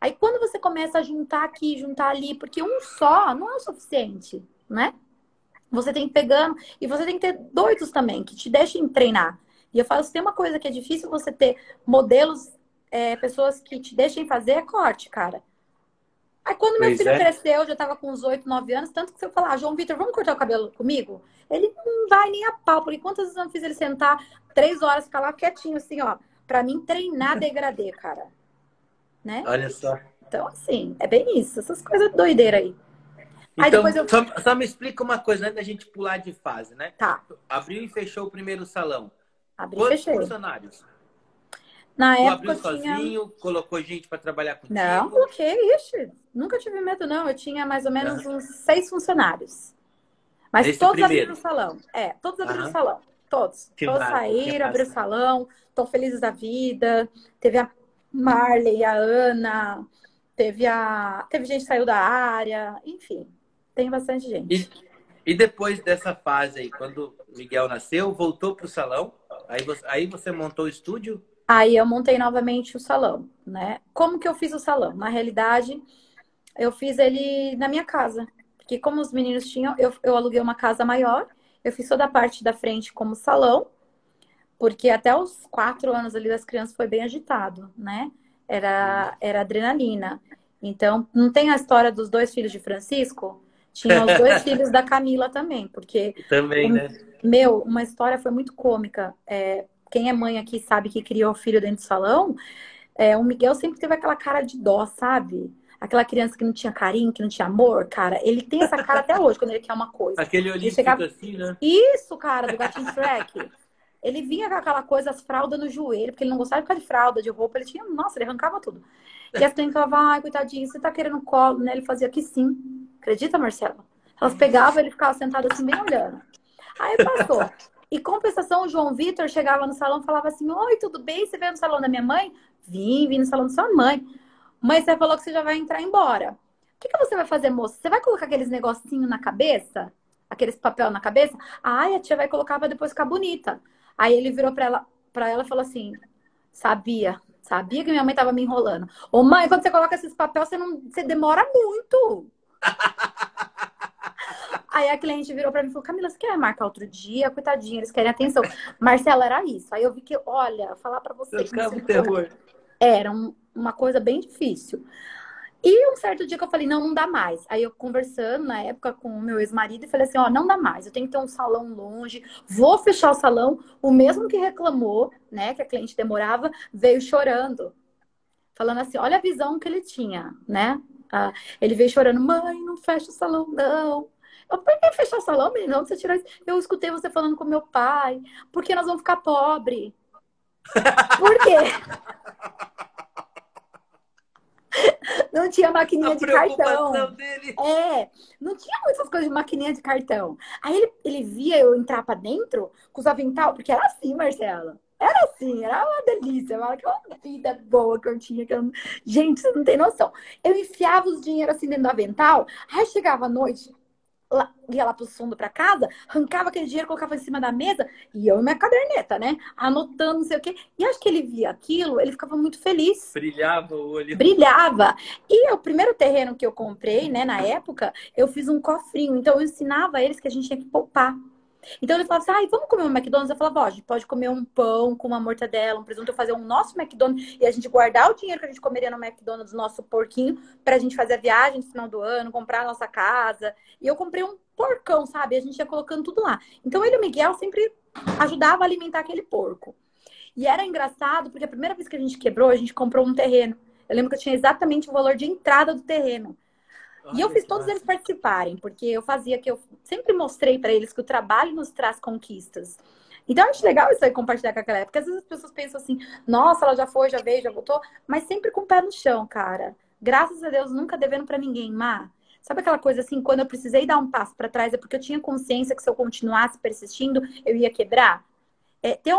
Aí quando você começa a juntar aqui, juntar ali, porque um só não é o suficiente, né? Você tem que pegando e você tem que ter doidos também que te deixem treinar. E eu falo, se tem uma coisa que é difícil você ter modelos, é, pessoas que te deixem fazer, é corte, cara. Aí quando meu pois filho é. cresceu, já tava com uns 8, 9 anos, tanto que você falar, ah, João Vitor, vamos cortar o cabelo comigo? Ele não vai nem a pau, porque quantas vezes eu não fiz ele sentar três horas, ficar lá quietinho, assim, ó para mim treinar degradê, cara. Né? Olha só. Então, assim, é bem isso, essas coisas doideiras aí. aí então, eu... só, só, me explica uma coisa antes da gente pular de fase, né? Tá. Abriu e fechou o primeiro salão. Abriu Quantos e fechei. funcionários? Na tu época abriu sozinho, tinha... colocou gente para trabalhar contigo? Não, coloquei, ixi, nunca tive medo não. Eu tinha mais ou menos uhum. uns seis funcionários. Mas Esse todos primeiro. abriram o salão. É, todos abriram uhum. o salão. Todos. Que todos saíram, abriram o salão, estão felizes da vida. Teve a Marley, a Ana, teve a. Teve gente que saiu da área, enfim, tem bastante gente. E, e depois dessa fase aí, quando Miguel nasceu, voltou para o salão? Aí você, aí você montou o estúdio? Aí eu montei novamente o salão, né? Como que eu fiz o salão? Na realidade, eu fiz ele na minha casa. Porque como os meninos tinham, eu, eu aluguei uma casa maior eu fiz toda a parte da frente como salão, porque até os quatro anos ali das crianças foi bem agitado, né? Era, era adrenalina. Então, não tem a história dos dois filhos de Francisco? Tinha os dois filhos da Camila também, porque. Também, né? Meu, uma história foi muito cômica. É, quem é mãe aqui sabe que criou o filho dentro do salão. É, o Miguel sempre teve aquela cara de dó, sabe? aquela criança que não tinha carinho, que não tinha amor, cara, ele tem essa cara até hoje quando ele quer uma coisa. Aquele olhinho chegava... assim, né? Isso, cara, do gatinho Shrek. Ele vinha com aquela coisa, as fraldas no joelho, porque ele não gostava de ficar de fralda, de roupa, ele tinha, nossa, ele arrancava tudo. E as clientes falavam, ai, coitadinho, você tá querendo colo, né? Ele fazia que sim. Acredita, Marcela? Elas pegavam, ele ficava sentado assim, bem olhando. Aí passou. E compensação, o João Vitor chegava no salão e falava assim: Oi, tudo bem? Você veio no salão da minha mãe? Vim, vim no salão da sua mãe. Mas você falou que você já vai entrar embora. O que, que você vai fazer, moça? Você vai colocar aqueles negocinhos na cabeça? Aqueles papel na cabeça? Ai, a tia vai colocar pra depois ficar bonita. Aí ele virou pra ela, pra ela e falou assim: Sabia, sabia que minha mãe tava me enrolando. Ô, mãe, quando você coloca esses papéis, você, não, você demora muito. Aí a cliente virou pra mim e falou: Camila, você quer marcar outro dia? Coitadinha, eles querem atenção. Marcela, era isso. Aí eu vi que, olha, falar pra você. Que terror. Era um, uma coisa bem difícil. E um certo dia que eu falei, não, não dá mais. Aí eu conversando na época com o meu ex-marido e falei assim, ó, não dá mais, eu tenho que ter um salão longe, vou fechar o salão. O mesmo que reclamou, né, que a cliente demorava, veio chorando. Falando assim, olha a visão que ele tinha, né? Ah, ele veio chorando, mãe, não fecha o salão, não. Eu, por que fechar o salão, menino? Você isso? Eu escutei você falando com meu pai, porque nós vamos ficar pobre. Por quê? Não tinha maquininha a de cartão. Dele. É, não tinha muitas coisas de maquininha de cartão. Aí ele, ele via eu entrar pra dentro com os avental, porque era assim, Marcela. Era assim, era uma delícia. Aquela vida boa que eu tinha. Que eu... Gente, você não tem noção. Eu enfiava os dinheiros assim dentro do avental, aí chegava à noite, lá, ia lá pro fundo para casa, arrancava aquele dinheiro, colocava em cima da mesa, e eu e minha caderneta, né? Anotando, não sei o quê. E acho que ele via aquilo, ele ficava muito feliz. Brilhava o olho. Brilhava. E o primeiro terreno que eu comprei, né, na época, eu fiz um cofrinho. Então eu ensinava eles que a gente tinha que poupar. Então ele falava assim, ah, vamos comer um McDonald's? Eu falava, ó, a gente pode comer um pão com uma mortadela, um presunto, fazer um nosso McDonald's e a gente guardar o dinheiro que a gente comeria no McDonald's, nosso porquinho, pra gente fazer a viagem no final do ano, comprar a nossa casa. E eu comprei um porcão, sabe? A gente ia colocando tudo lá. Então ele e o Miguel sempre ajudava a alimentar aquele porco. E era engraçado, porque a primeira vez que a gente quebrou, a gente comprou um terreno. Eu lembro que eu tinha exatamente o valor de entrada do terreno e eu fiz todos eles participarem, porque eu fazia que eu sempre mostrei para eles que o trabalho nos traz conquistas. Então, eu acho legal isso aí compartilhar com aquela época. Porque às vezes as pessoas pensam assim, nossa, ela já foi, já veio, já voltou, mas sempre com o pé no chão, cara. Graças a Deus, nunca devendo para ninguém, Má. Sabe aquela coisa assim, quando eu precisei dar um passo para trás, é porque eu tinha consciência que se eu continuasse persistindo, eu ia quebrar? É, ter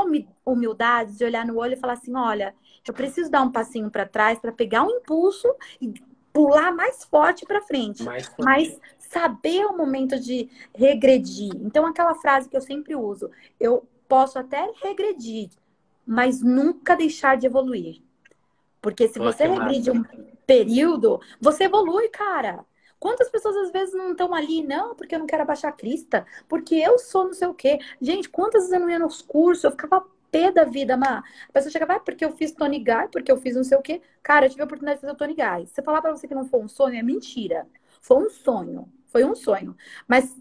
humildade de olhar no olho e falar assim: olha, eu preciso dar um passinho para trás para pegar um impulso e pular mais forte para frente. Mais forte. Mas saber o momento de regredir. Então, aquela frase que eu sempre uso, eu posso até regredir, mas nunca deixar de evoluir. Porque se você regride um período, você evolui, cara. Quantas pessoas às vezes não estão ali? Não, porque eu não quero abaixar a crista, porque eu sou não sei o quê. Gente, quantas vezes eu não ia nos cursos, eu ficava pé da vida, Má. A pessoa chega, vai, porque eu fiz Tony Guy, porque eu fiz não sei o quê. Cara, eu tive a oportunidade de fazer o Tony Guy. Se falar pra você que não foi um sonho, é mentira. Foi um sonho. Foi um sonho. Mas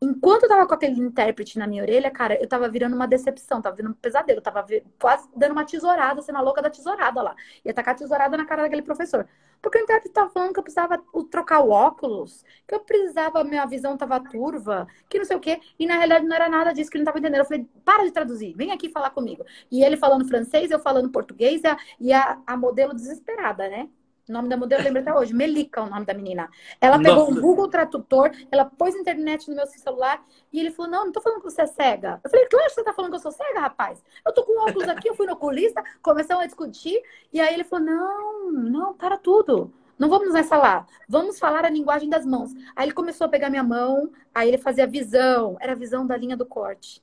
enquanto eu tava com aquele intérprete na minha orelha, cara, eu tava virando uma decepção, tava virando um pesadelo, tava quase dando uma tesourada, sendo a louca da tesourada lá. Ia tacar a tesourada na cara daquele professor. Porque o intérprete tava falando que eu precisava trocar o óculos, que eu precisava, minha visão tava turva, que não sei o quê. E na realidade não era nada disso que ele não tava entendendo. Eu falei, para de traduzir, vem aqui falar comigo. E ele falando francês, eu falando português, e a, e a, a modelo desesperada, né? O nome da modelo eu lembro até hoje. Melica é o nome da menina. Ela pegou Nossa. um Google Tradutor, ela pôs internet no meu celular e ele falou: Não, não tô falando que você é cega. Eu falei: Claro que você tá falando que eu sou cega, rapaz. Eu tô com óculos aqui, eu fui no oculista, começamos a discutir. E aí ele falou: Não, não, para tudo. Não vamos nessa lá. Vamos falar a linguagem das mãos. Aí ele começou a pegar minha mão, aí ele fazia visão. Era a visão da linha do corte.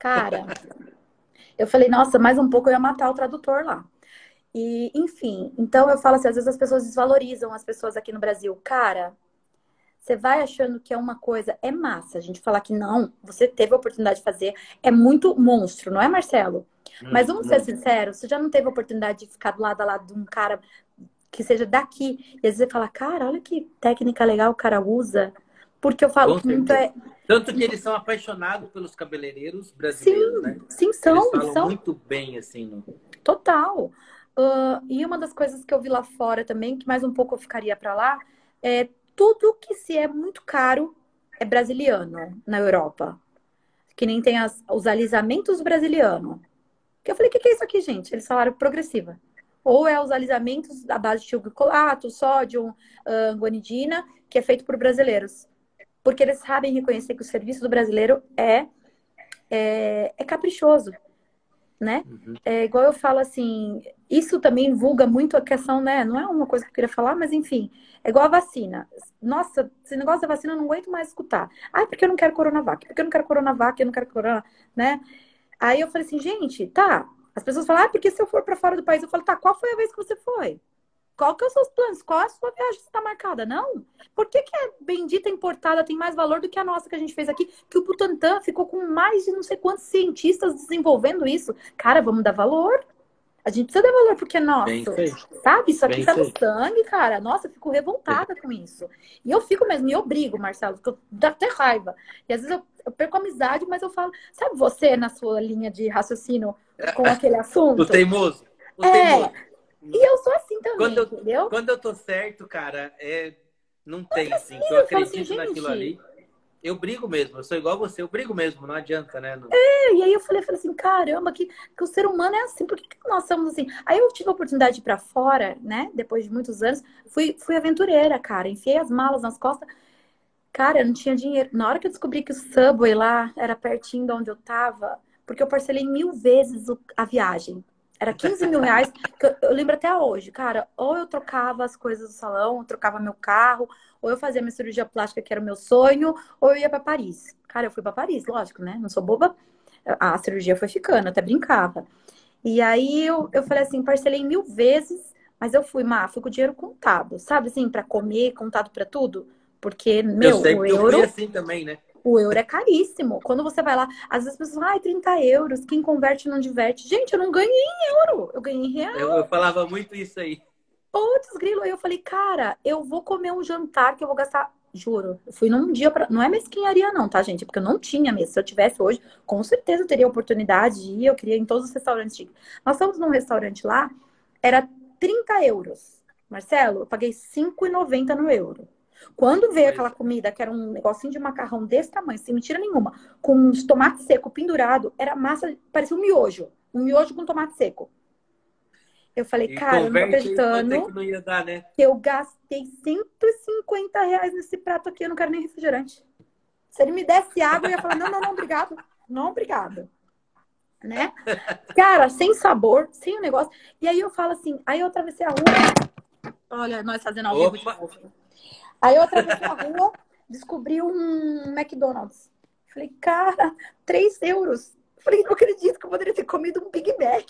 Cara, eu falei, nossa, mais um pouco eu ia matar o tradutor lá. E, enfim, então eu falo assim, às vezes as pessoas desvalorizam as pessoas aqui no Brasil. Cara, você vai achando que é uma coisa, é massa. A gente falar que não, você teve a oportunidade de fazer, é muito monstro, não é, Marcelo? Hum, Mas vamos ser sinceros, você já não teve a oportunidade de ficar do lado a lado de um cara que seja daqui. E às vezes você fala, cara, olha que técnica legal o cara usa. Porque eu falo que muito é. Tanto que eles são apaixonados pelos cabeleireiros brasileiros, sim, né? Sim, são. Eles falam são... muito bem, assim. No... Total. Uh, e uma das coisas que eu vi lá fora também, que mais um pouco eu ficaria para lá, é tudo que se é muito caro é brasiliano na Europa. que nem tem as, os alisamentos brasileiros. Que eu falei, o que, que é isso aqui, gente? Eles falaram progressiva. Ou é os alisamentos à base de tilglicolato, sódio, uh, guanidina, que é feito por brasileiros. Porque eles sabem reconhecer que o serviço do brasileiro é, é, é caprichoso né? Uhum. É igual eu falo assim, isso também vulga muito a questão, né? Não é uma coisa que eu queria falar, mas enfim, é igual a vacina. Nossa, esse negócio da vacina eu não aguento mais escutar. Ah, porque eu não quero Coronavac, porque eu não quero Coronavac, eu não quero Corona, né? Aí eu falei assim, gente, tá. As pessoas falam, ah, porque se eu for para fora do país, eu falo, tá, qual foi a vez que você foi? Qual que são os seus planos? Qual é a sua viagem está marcada? Não. Por que, que a bendita importada tem mais valor do que a nossa que a gente fez aqui? Que o Butantan ficou com mais de não sei quantos cientistas desenvolvendo isso. Cara, vamos dar valor. A gente precisa dar valor porque é nosso. Sabe? Isso aqui Bem tá no sangue, cara. Nossa, eu fico revoltada com isso. E eu fico mesmo, e eu brigo, Marcelo, porque eu dá até raiva. E às vezes eu, eu perco amizade, mas eu falo, sabe você na sua linha de raciocínio com aquele assunto? O teimoso. O é, teimoso. E eu sou assim também, quando eu, entendeu? Quando eu tô certo, cara, é, não tem assim. Eu, eu acredito assim, naquilo ali. Eu brigo mesmo, eu sou igual você, eu brigo mesmo, não adianta, né? Não... É, e aí eu falei, falei assim, caramba, que, que o ser humano é assim, por que, que nós somos assim? Aí eu tive a oportunidade de ir pra fora, né? Depois de muitos anos, fui, fui aventureira, cara, enfiei as malas nas costas. Cara, eu não tinha dinheiro. Na hora que eu descobri que o Subway lá era pertinho de onde eu tava, porque eu parcelei mil vezes a viagem. Era 15 mil reais, que eu, eu, lembro até hoje, cara. Ou eu trocava as coisas do salão, trocava meu carro, ou eu fazia minha cirurgia plástica, que era o meu sonho, ou eu ia para Paris. Cara, eu fui para Paris, lógico, né? Não sou boba. A cirurgia foi ficando, até brincava. E aí eu, eu falei assim, parcelei mil vezes, mas eu fui, má, fui com o dinheiro contado, sabe assim, para comer, contado para tudo. Porque, meu, eu sei, o euro. Eu assim também, né? O euro é caríssimo. Quando você vai lá, às vezes as pessoas falam, ai, 30 euros, quem converte não diverte. Gente, eu não ganhei em euro, eu ganhei em real. Eu, eu falava muito isso aí. Putz, grilo, aí eu falei, cara, eu vou comer um jantar que eu vou gastar, juro, eu fui num dia para não é mesquinharia não, tá, gente? Porque eu não tinha mesmo. Se eu tivesse hoje, com certeza eu teria oportunidade de ir, eu queria ir em todos os restaurantes. Nós estamos num restaurante lá, era 30 euros. Marcelo, eu paguei 5,90 no euro. Quando veio aquela comida, que era um negocinho de macarrão desse tamanho, sem mentira nenhuma, com uns tomates seco pendurado, era massa, parecia um miojo. Um miojo com tomate seco. Eu falei, e cara, eu não tô acreditando que, não dar, né? eu gastei 150 reais nesse prato aqui, eu não quero nem refrigerante. Se ele me desse água, eu ia falar, não, não, não, obrigado. Não, obrigado. Né? Cara, sem sabor, sem o negócio. E aí eu falo assim, aí eu atravessei a rua. Olha, nós fazendo ao vivo de novo. Aí eu atravessei a rua, descobri um McDonald's. Falei, cara, 3 euros. Falei, não acredito que eu poderia ter comido um Big Mac.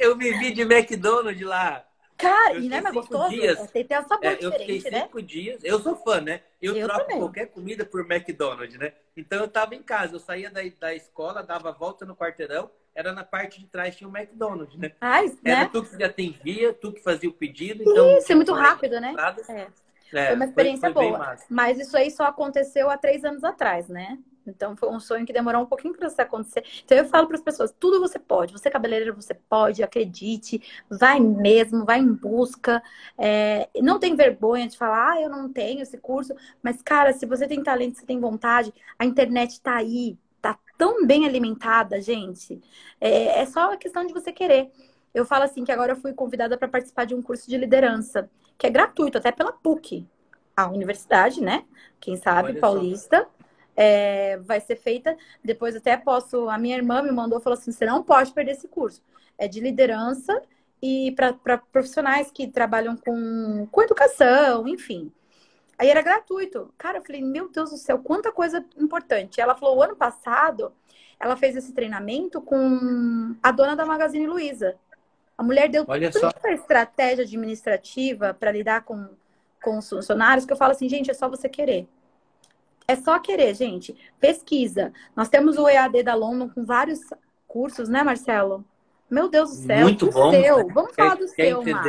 Eu vivi de McDonald's lá. Cara, e não é mais gostoso? Dias, tem, tem um sabor é, eu fiquei né? cinco dias. Eu sou fã, né? Eu, eu troco também. qualquer comida por McDonald's, né? Então eu tava em casa, eu saía da, da escola, dava volta no quarteirão, era na parte de trás tinha o McDonald's, né? Ah, era né? tu que atendia, tu que fazia o pedido. Então, isso, é muito rápido, né? É. É, foi uma experiência foi, foi boa. Mas isso aí só aconteceu há três anos atrás, né? Então foi um sonho que demorou um pouquinho para isso acontecer. Então eu falo para as pessoas, tudo você pode. Você cabeleireiro, você pode, acredite, vai mesmo, vai em busca. É, não tem vergonha de falar, ah, eu não tenho esse curso. Mas, cara, se você tem talento, se tem vontade, a internet está aí, tá tão bem alimentada, gente. É, é só a questão de você querer. Eu falo assim que agora eu fui convidada para participar de um curso de liderança, que é gratuito, até pela PUC, a universidade, né? Quem sabe, Olha paulista. É, vai ser feita. Depois até posso. A minha irmã me mandou falou assim: você não pode perder esse curso. É de liderança e para profissionais que trabalham com, com educação, enfim. Aí era gratuito. Cara, eu falei, meu Deus do céu, quanta coisa importante. Ela falou, o ano passado, ela fez esse treinamento com a dona da Magazine Luiza. A mulher deu Olha tanta só. estratégia administrativa para lidar com, com os funcionários que eu falo assim, gente, é só você querer. É só querer, gente. Pesquisa. Nós temos o EAD da London com vários cursos, né, Marcelo? Meu Deus do céu. Muito bom. Seu. Vamos falar do seu, Mar.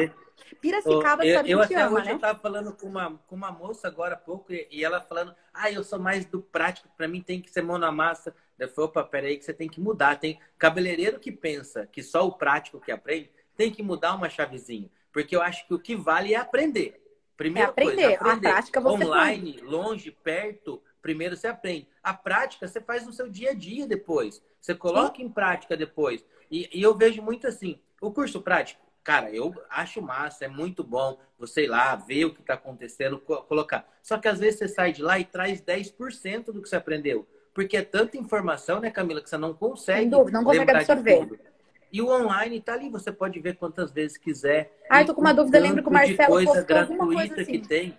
Piracicaba eu, sabe eu, que até ama, hoje né? eu estava falando com uma, com uma moça agora há pouco e, e ela falando, ah, eu sou mais do prático, para mim tem que ser mão na massa. Eu falei, opa, peraí que você tem que mudar. Tem cabeleireiro que pensa que só o prático que aprende, tem que mudar uma chavezinha. Porque eu acho que o que vale é aprender. Primeira é aprender. coisa, aprender. A prática você Online, longe, perto, primeiro você aprende. A prática você faz no seu dia a dia depois. Você coloca Sim. em prática depois. E, e, eu vejo muito assim, o curso prático, cara, eu acho massa, é muito bom você ir lá, ver o que está acontecendo, colocar. Só que às vezes você sai de lá e traz 10% do que você aprendeu. Porque é tanta informação, né, Camila, que você não consegue. Dúvida, não consegue absorver. E o online está ali, você pode ver quantas vezes quiser. Ah, eu tô com uma dúvida, lembro que o Marcelo coisa gratuita coisa assim. que tem.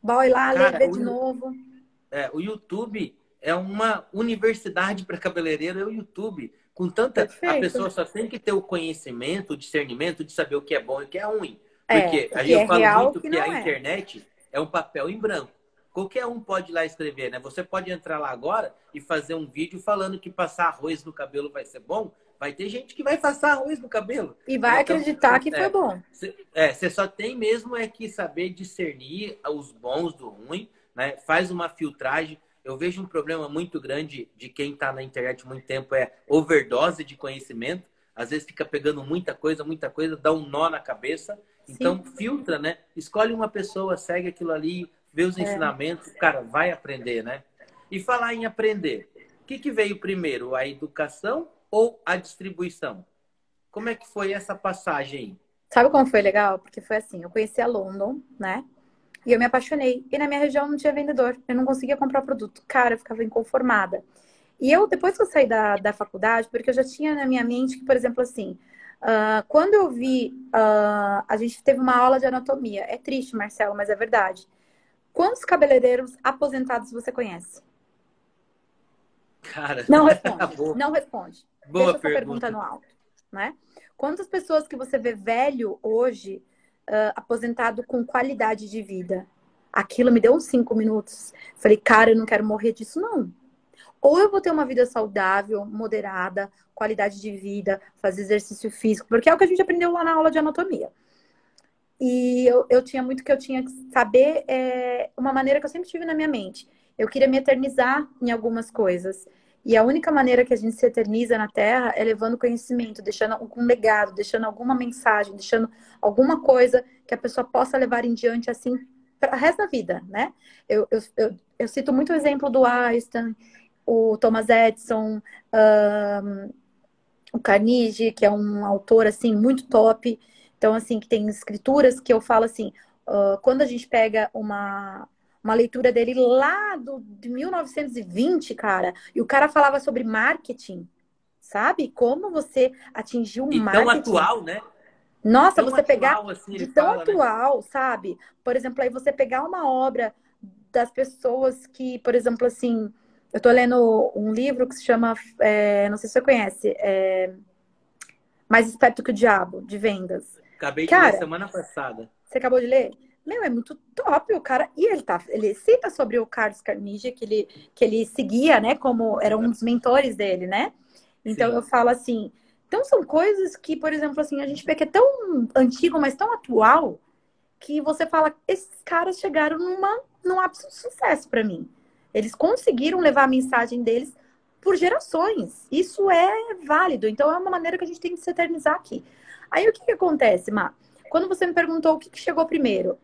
Vai lá, Cara, lê, de novo. É, o YouTube é uma universidade para cabeleireiro, é o YouTube. Com tanta. Perfeito. A pessoa só tem que ter o conhecimento, o discernimento de saber o que é bom e o que é ruim. É, porque aí eu é falo muito que, que a é. internet é um papel em branco. Qualquer um pode ir lá escrever, né? Você pode entrar lá agora e fazer um vídeo falando que passar arroz no cabelo vai ser bom. Vai ter gente que vai passar arroz no cabelo. E vai então, acreditar que é, foi bom. Cê, é, você só tem mesmo é que saber discernir os bons do ruim, né? Faz uma filtragem. Eu vejo um problema muito grande de quem está na internet muito tempo é overdose de conhecimento. Às vezes fica pegando muita coisa, muita coisa, dá um nó na cabeça. Então Sim. filtra, né? Escolhe uma pessoa, segue aquilo ali, vê os é. ensinamentos, cara, vai aprender, né? E falar em aprender. O que, que veio primeiro, a educação ou a distribuição? Como é que foi essa passagem aí? Sabe como foi legal? Porque foi assim, eu conheci a London, né? E eu me apaixonei. E na minha região não tinha vendedor. Eu não conseguia comprar produto. Cara, eu ficava inconformada. E eu, depois que eu saí da, da faculdade, porque eu já tinha na minha mente que, por exemplo, assim, uh, quando eu vi, uh, a gente teve uma aula de anatomia. É triste, Marcelo, mas é verdade. Quantos cabeleireiros aposentados você conhece? Cara, não responde. não responde. Boa Deixa pergunta. essa pergunta no alto, né? Quantas pessoas que você vê velho hoje, uh, aposentado com qualidade de vida? Aquilo me deu uns cinco minutos. Falei, cara, eu não quero morrer disso, não. Ou eu vou ter uma vida saudável, moderada, qualidade de vida, fazer exercício físico, porque é o que a gente aprendeu lá na aula de anatomia. E eu, eu tinha muito que eu tinha que saber é, uma maneira que eu sempre tive na minha mente. Eu queria me eternizar em algumas coisas. E a única maneira que a gente se eterniza na Terra é levando conhecimento, deixando algum legado, deixando alguma mensagem, deixando alguma coisa que a pessoa possa levar em diante assim para o resto da vida, né? Eu, eu, eu, eu, cito muito o exemplo do Einstein, o Thomas Edison, um, o Carnegie, que é um autor assim muito top. Então, assim, que tem escrituras que eu falo assim, uh, quando a gente pega uma, uma leitura dele lá do, de 1920, cara, e o cara falava sobre marketing, sabe? Como você atingiu um marketing. tão atual, né? Nossa, tão você atual, pegar assim, de tão fala, né? atual, né? sabe? Por exemplo, aí você pegar uma obra das pessoas que, por exemplo, assim, eu tô lendo um livro que se chama, é, não sei se você conhece, é, Mais Esperto que o Diabo, de vendas. Acabei de cara, ler semana passada. Você acabou de ler? Meu, é muito top o cara. E ele tá, ele cita sobre o Carlos Carnegie, que ele, que ele seguia, né? Como era um dos mentores dele, né? Então Sim. eu falo assim. Então são coisas que, por exemplo, assim, a gente vê que é tão antigo, mas tão atual, que você fala, esses caras chegaram numa, num ápice de sucesso para mim. Eles conseguiram levar a mensagem deles por gerações. Isso é válido. Então é uma maneira que a gente tem de se eternizar aqui. Aí o que, que acontece, Má? Quando você me perguntou o que, que chegou primeiro,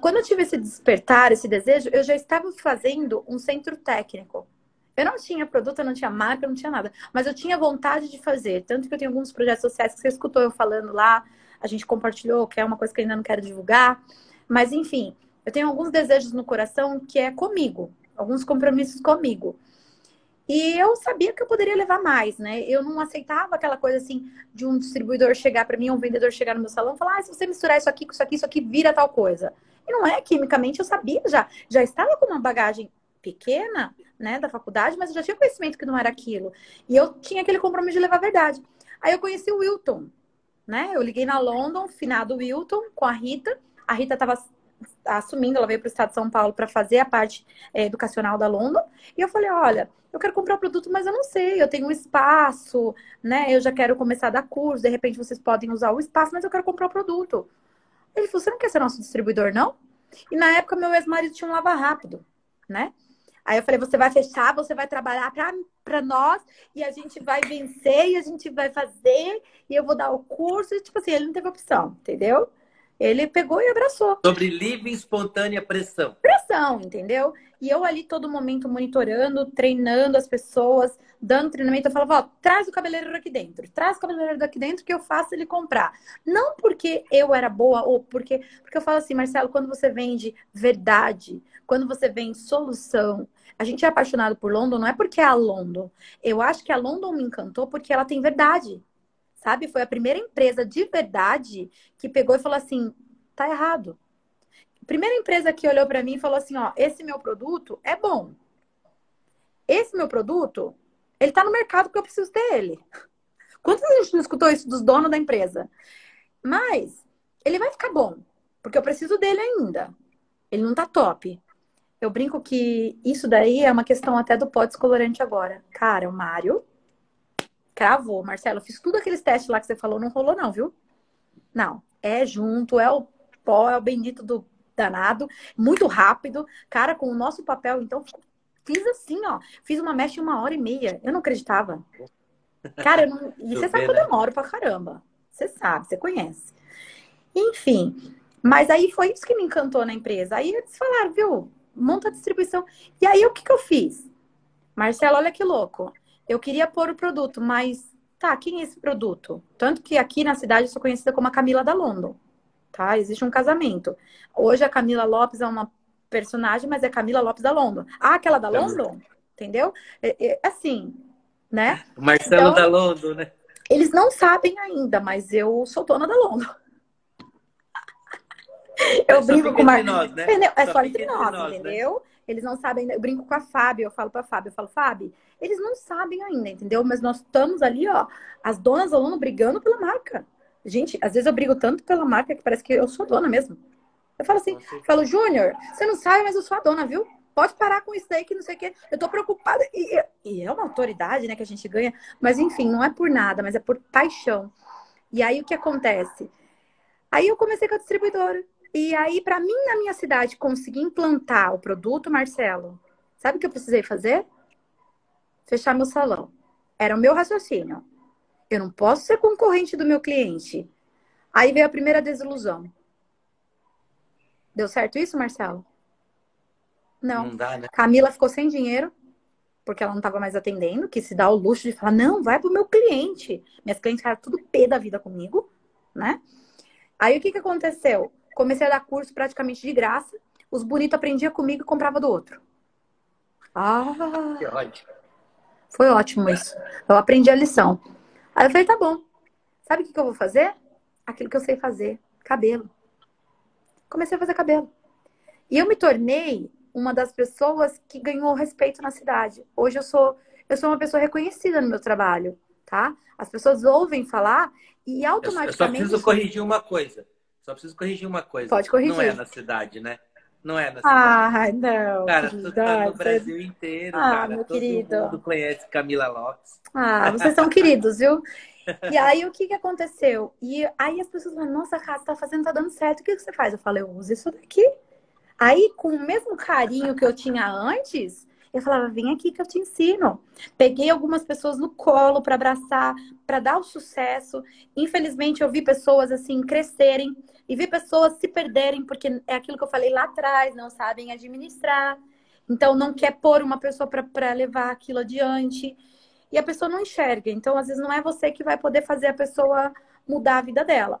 quando eu tive esse despertar, esse desejo, eu já estava fazendo um centro técnico. Eu não tinha produto, eu não tinha marca, eu não tinha nada. Mas eu tinha vontade de fazer. Tanto que eu tenho alguns projetos sociais que você escutou eu falando lá, a gente compartilhou, que é uma coisa que eu ainda não quero divulgar. Mas, enfim, eu tenho alguns desejos no coração que é comigo, alguns compromissos comigo. E eu sabia que eu poderia levar mais, né? Eu não aceitava aquela coisa assim de um distribuidor chegar para mim, um vendedor chegar no meu salão e falar: ah, se você misturar isso aqui com isso aqui, isso aqui vira tal coisa. E não é, quimicamente eu sabia já. Já estava com uma bagagem pequena, né, da faculdade, mas eu já tinha conhecimento que não era aquilo. E eu tinha aquele compromisso de levar a verdade. Aí eu conheci o Wilton, né? Eu liguei na London, finado Wilton, com a Rita. A Rita estava assumindo, ela veio para o estado de São Paulo para fazer a parte é, educacional da London. E eu falei, olha, eu quero comprar o produto, mas eu não sei, eu tenho um espaço, né? Eu já quero começar a dar curso, de repente vocês podem usar o espaço, mas eu quero comprar o produto. Ele falou, você não quer ser nosso distribuidor, não? E na época meu ex-marido tinha um lava rápido, né? Aí eu falei, você vai fechar, você vai trabalhar para nós e a gente vai vencer e a gente vai fazer e eu vou dar o curso. E, tipo assim, ele não teve opção, entendeu? Ele pegou e abraçou. Sobre livre e espontânea pressão. Pressão, entendeu? E eu ali todo momento monitorando, treinando as pessoas, dando treinamento. Eu falava, ó, traz o cabeleireiro aqui dentro. Traz o cabeleireiro daqui dentro que eu faço ele comprar. Não porque eu era boa ou porque... Porque eu falo assim, Marcelo, quando você vende verdade, quando você vende solução, a gente é apaixonado por London, não é porque é a London. Eu acho que a London me encantou porque ela tem verdade sabe? Foi a primeira empresa de verdade que pegou e falou assim: tá errado. Primeira empresa que olhou para mim e falou assim: ó, esse meu produto é bom. Esse meu produto, ele tá no mercado porque eu preciso dele. Quantas vezes não escutou isso dos donos da empresa? Mas ele vai ficar bom, porque eu preciso dele ainda. Ele não tá top. Eu brinco que isso daí é uma questão até do pó descolorante agora. Cara, o Mário Cravou, Marcelo. Fiz tudo aqueles testes lá que você falou, não rolou, não, viu? Não. É junto, é o pó, é o bendito do danado, muito rápido. Cara, com o nosso papel, então, fiz assim, ó. Fiz uma mecha em uma hora e meia. Eu não acreditava. Cara, eu não... e você sabe que eu né? demoro pra caramba. Você sabe, você conhece. Enfim, mas aí foi isso que me encantou na empresa. Aí eles falaram, viu, monta a distribuição. E aí o que, que eu fiz? Marcelo, olha que louco eu queria pôr o produto, mas tá, quem é esse produto? Tanto que aqui na cidade eu sou conhecida como a Camila da London, tá? Existe um casamento. Hoje a Camila Lopes é uma personagem, mas é Camila Lopes da London. Ah, aquela da London? Entendeu? É, é, assim, né? O Marcelo então, da London, né? Eles não sabem ainda, mas eu sou dona da London. Eu é brinco com o Marcelo. Né? É só, só entre nós, nós né? entendeu? Né? Eles não sabem, eu brinco com a Fábio, eu falo pra Fábio, eu falo, Fábio, eles não sabem ainda, entendeu? Mas nós estamos ali, ó, as donas do aluno brigando pela marca. Gente, às vezes eu brigo tanto pela marca que parece que eu sou dona mesmo. Eu falo assim, eu falo, Júnior, você não sabe, mas eu sou a dona, viu? Pode parar com isso daí que não sei o quê. Eu tô preocupada. E, e é uma autoridade, né, que a gente ganha. Mas enfim, não é por nada, mas é por paixão. E aí o que acontece? Aí eu comecei com a distribuidora. E aí, para mim, na minha cidade, conseguir implantar o produto, Marcelo, sabe o que eu precisei fazer? Fechar meu salão. Era o meu raciocínio. Eu não posso ser concorrente do meu cliente. Aí veio a primeira desilusão. Deu certo isso, Marcelo? Não. Não dá, né? Camila ficou sem dinheiro, porque ela não estava mais atendendo, que se dá o luxo de falar, não, vai pro meu cliente. Minhas clientes ficaram tudo pé da vida comigo, né? Aí o que, que aconteceu? Comecei a dar curso praticamente de graça. Os bonitos aprendiam comigo e comprava do outro. Ah! Que ótimo. Foi ótimo isso. Eu aprendi a lição. Aí eu falei, tá bom. Sabe o que, que eu vou fazer? Aquilo que eu sei fazer. Cabelo. Comecei a fazer cabelo. E eu me tornei uma das pessoas que ganhou respeito na cidade. Hoje eu sou, eu sou uma pessoa reconhecida no meu trabalho, tá? As pessoas ouvem falar e automaticamente. Eu só preciso corrigir uma coisa. Só preciso corrigir uma coisa. Pode corrigir. Não é na cidade, né? Não é na. Ah, não. Cara, tu tá no Brasil inteiro, ah, cara. Meu Todo querido. mundo conhece Camila Lopes. Ah, vocês são queridos, viu? E aí, o que que aconteceu? E aí as pessoas falam, nossa, cara, você tá fazendo, tá dando certo. O que, que você faz? Eu falei, eu uso isso daqui. Aí, com o mesmo carinho que eu tinha antes, eu falava, vem aqui que eu te ensino. Peguei algumas pessoas no colo para abraçar, para dar o sucesso. Infelizmente, eu vi pessoas assim crescerem e vi pessoas se perderem porque é aquilo que eu falei lá atrás, não sabem administrar. Então, não quer pôr uma pessoa para levar aquilo adiante. E a pessoa não enxerga. Então, às vezes, não é você que vai poder fazer a pessoa mudar a vida dela.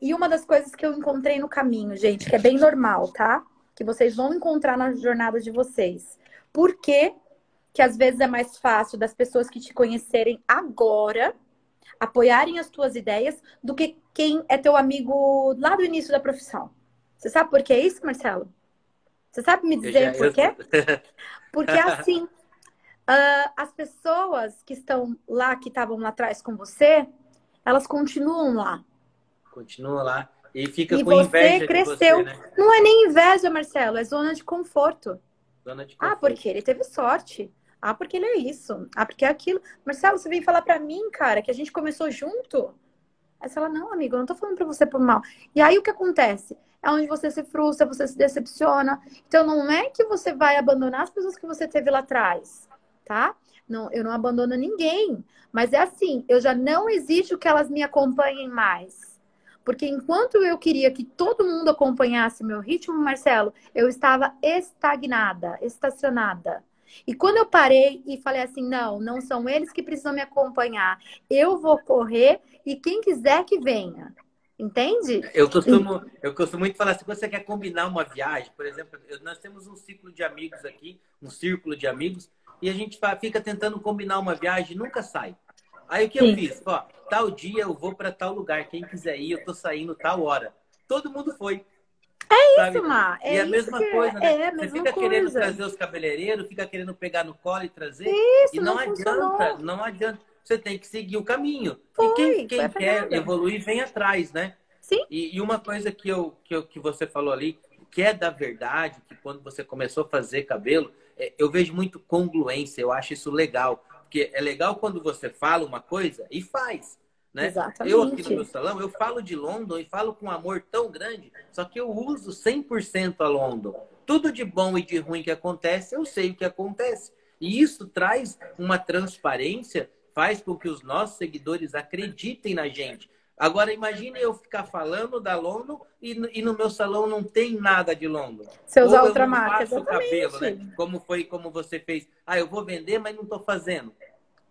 E uma das coisas que eu encontrei no caminho, gente, que é bem normal, tá? Que vocês vão encontrar na jornada de vocês por que, que às vezes é mais fácil das pessoas que te conhecerem agora apoiarem as tuas ideias do que quem é teu amigo lá do início da profissão? Você sabe por que é isso, Marcelo? Você sabe me dizer por quê? Porque assim, uh, as pessoas que estão lá, que estavam lá atrás com você, elas continuam lá. Continuam lá. E fica e com inveja cresceu. Você, né? Não é nem inveja, Marcelo, é zona de conforto. Zona de ah, porque ele teve sorte. Ah, porque ele é isso. Ah, porque é aquilo. Marcelo, você vem falar para mim, cara, que a gente começou junto. Aí você fala, não, amigo, eu não tô falando pra você por mal. E aí o que acontece? É onde você se frustra, você se decepciona. Então não é que você vai abandonar as pessoas que você teve lá atrás, tá? Não, eu não abandono ninguém. Mas é assim, eu já não exijo que elas me acompanhem mais. Porque enquanto eu queria que todo mundo acompanhasse meu ritmo, Marcelo, eu estava estagnada, estacionada. E quando eu parei e falei assim, não, não são eles que precisam me acompanhar, eu vou correr e quem quiser que venha. Entende? Eu costumo, eu costumo muito falar, se você quer combinar uma viagem, por exemplo, nós temos um ciclo de amigos aqui, um círculo de amigos, e a gente fica tentando combinar uma viagem e nunca sai. Aí o que Sim. eu fiz? Ó, tal dia eu vou para tal lugar, quem quiser ir, eu tô saindo tal hora. Todo mundo foi. É sabe? isso, Má. É e a mesma que... coisa, né? É Você fica coisa. querendo trazer os cabeleireiros, fica querendo pegar no colo e trazer. Isso, e não, não adianta, não adianta. Você tem que seguir o caminho. Foi, e quem, quem quer evoluir, vem atrás, né? Sim. E, e, uma coisa que, eu, que, eu, que você falou ali, que é da verdade, que quando você começou a fazer cabelo, é, eu vejo muito congruência, eu acho isso legal. Porque é legal quando você fala uma coisa e faz. Né? Exatamente. Eu aqui no meu salão, eu falo de London e falo com um amor tão grande, só que eu uso 100% a London. Tudo de bom e de ruim que acontece, eu sei o que acontece. E isso traz uma transparência, faz com que os nossos seguidores acreditem na gente. Agora, imagine eu ficar falando da London e, e, no meu salão não tem nada de London. Você usar outra marca, faço cabelo, né? Como foi, como você fez. Ah, eu vou vender, mas não estou fazendo.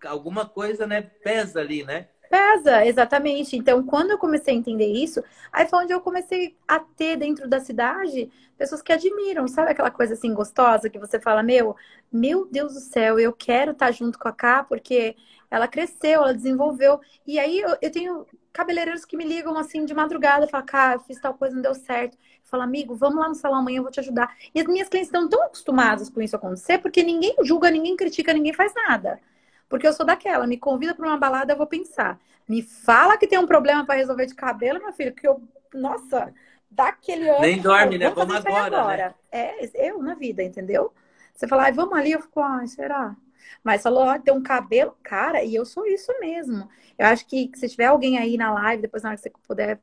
Alguma coisa, né? Pesa ali, né? Pesa, exatamente. Então, quando eu comecei a entender isso, aí foi onde eu comecei a ter dentro da cidade pessoas que admiram, sabe aquela coisa assim gostosa que você fala, meu, meu Deus do céu, eu quero estar junto com a Cá porque ela cresceu, ela desenvolveu. E aí eu, eu tenho cabeleireiros que me ligam assim de madrugada, falam, cara, eu fiz tal coisa, não deu certo. Fala, amigo, vamos lá no salão amanhã, eu vou te ajudar. E as minhas clientes estão tão acostumadas com isso acontecer, porque ninguém julga, ninguém critica, ninguém faz nada. Porque eu sou daquela, me convida para uma balada, eu vou pensar. Me fala que tem um problema para resolver de cabelo, meu filho, que eu, nossa, dá aquele ano. Nem dorme, né? Vamos agora, agora. Né? É, eu na vida, entendeu? Você fala, vamos ali, eu fico, ai, será? Mas falou, ó, tem um cabelo, cara, e eu sou isso mesmo. Eu acho que se tiver alguém aí na live, depois na hora que você puder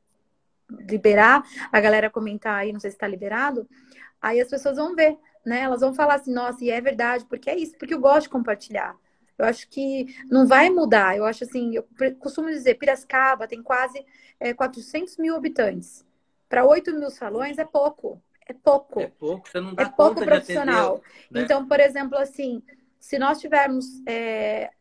liberar, a galera comentar aí, não sei se está liberado, aí as pessoas vão ver, né? Elas vão falar assim, nossa, e é verdade, porque é isso, porque eu gosto de compartilhar. Eu acho que não vai mudar. Eu acho assim, eu costumo dizer, Piracicaba tem quase é, 400 mil habitantes. Para 8 mil salões é pouco. É pouco. É pouco, você não dá É pouco profissional. Atender, né? Então, por exemplo, assim, se nós tivermos é,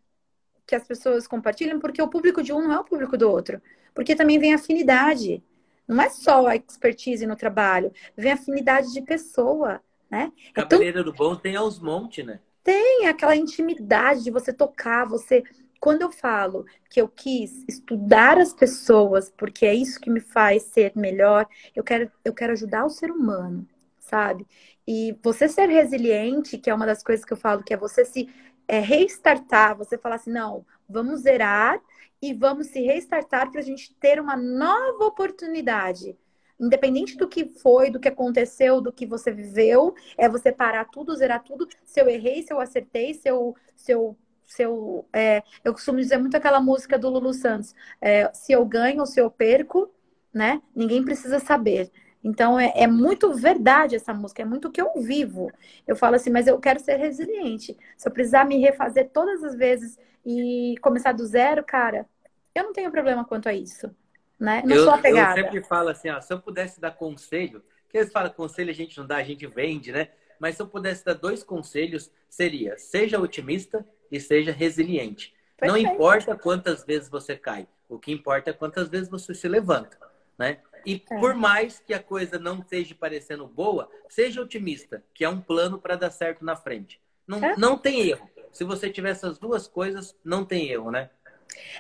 que as pessoas compartilham, porque o público de um não é o público do outro. Porque também vem afinidade. Não é só a expertise no trabalho, vem afinidade de pessoa, né? Cabeleireiro então, bom tem aos montes, né? Tem aquela intimidade de você tocar, você. Quando eu falo que eu quis estudar as pessoas, porque é isso que me faz ser melhor, eu quero, eu quero ajudar o ser humano, sabe? E você ser resiliente, que é uma das coisas que eu falo, que é você se é, restartar, você falar assim, não, vamos zerar e vamos se restartar para a gente ter uma nova oportunidade. Independente do que foi, do que aconteceu, do que você viveu, é você parar tudo, zerar tudo. Se eu errei, se eu acertei, se eu. Se eu, se eu, é, eu costumo dizer muito aquela música do Lulu Santos: é, se eu ganho ou se eu perco, né? Ninguém precisa saber. Então é, é, muito verdade essa música, é muito o que eu vivo. Eu falo assim, mas eu quero ser resiliente. Se eu precisar me refazer todas as vezes e começar do zero, cara, eu não tenho problema quanto a isso. Né? Não eu, sou apegada. Eu sempre falo assim, ó, se eu pudesse dar conselho, que eles falam conselho a gente não dá, a gente vende, né? Mas se eu pudesse dar dois conselhos, seria seja otimista e seja resiliente. Perfeito. Não importa quantas vezes você cai, o que importa é quantas vezes você se levanta, né? E é. por mais que a coisa não esteja parecendo boa, seja otimista, que é um plano para dar certo na frente. Não, é. não tem erro. Se você tiver essas duas coisas, não tem erro, né?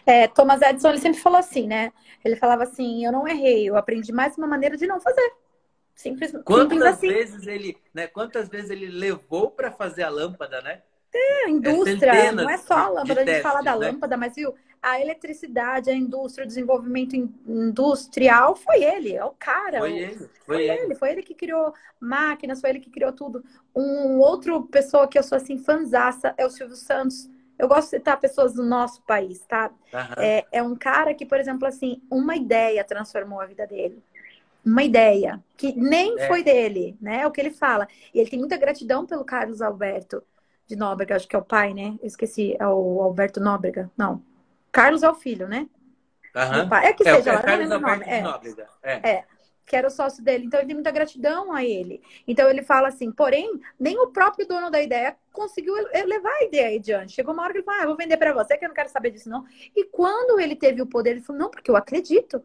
É, Thomas Edison ele sempre falou assim, né? Ele falava assim: eu não errei, eu aprendi mais uma maneira de não fazer. Simples, quantas simples assim. vezes ele, né? Quantas vezes ele levou para fazer a lâmpada, né? É, a indústria, é não é só a lâmpada, a gente fala da né? lâmpada, mas viu, a eletricidade, a indústria, o desenvolvimento industrial foi ele, é o cara. Foi ele, foi, foi ele. ele. Foi ele que criou máquinas, foi ele que criou tudo. Um outro pessoa que eu sou assim, fanzaça, é o Silvio Santos. Eu gosto de citar pessoas do nosso país, tá? Uhum. É, é um cara que, por exemplo, assim, uma ideia transformou a vida dele uma ideia que nem é. foi dele, né? É o que ele fala. E ele tem muita gratidão pelo Carlos Alberto de Nóbrega, acho que é o pai, né? Eu esqueci, é o Alberto Nóbrega. Não. Carlos é o filho, né? Pai. É que É, seja, lá, não lembro o Alberto nome. de É. É. É, que era o sócio dele. Então ele tem muita gratidão a ele. Então ele fala assim, porém, nem o próprio dono da ideia conseguiu levar a ideia adiante. Chegou uma hora que ele falou, ah, vou vender para você, que eu não quero saber disso não. E quando ele teve o poder, ele falou, não, porque eu acredito.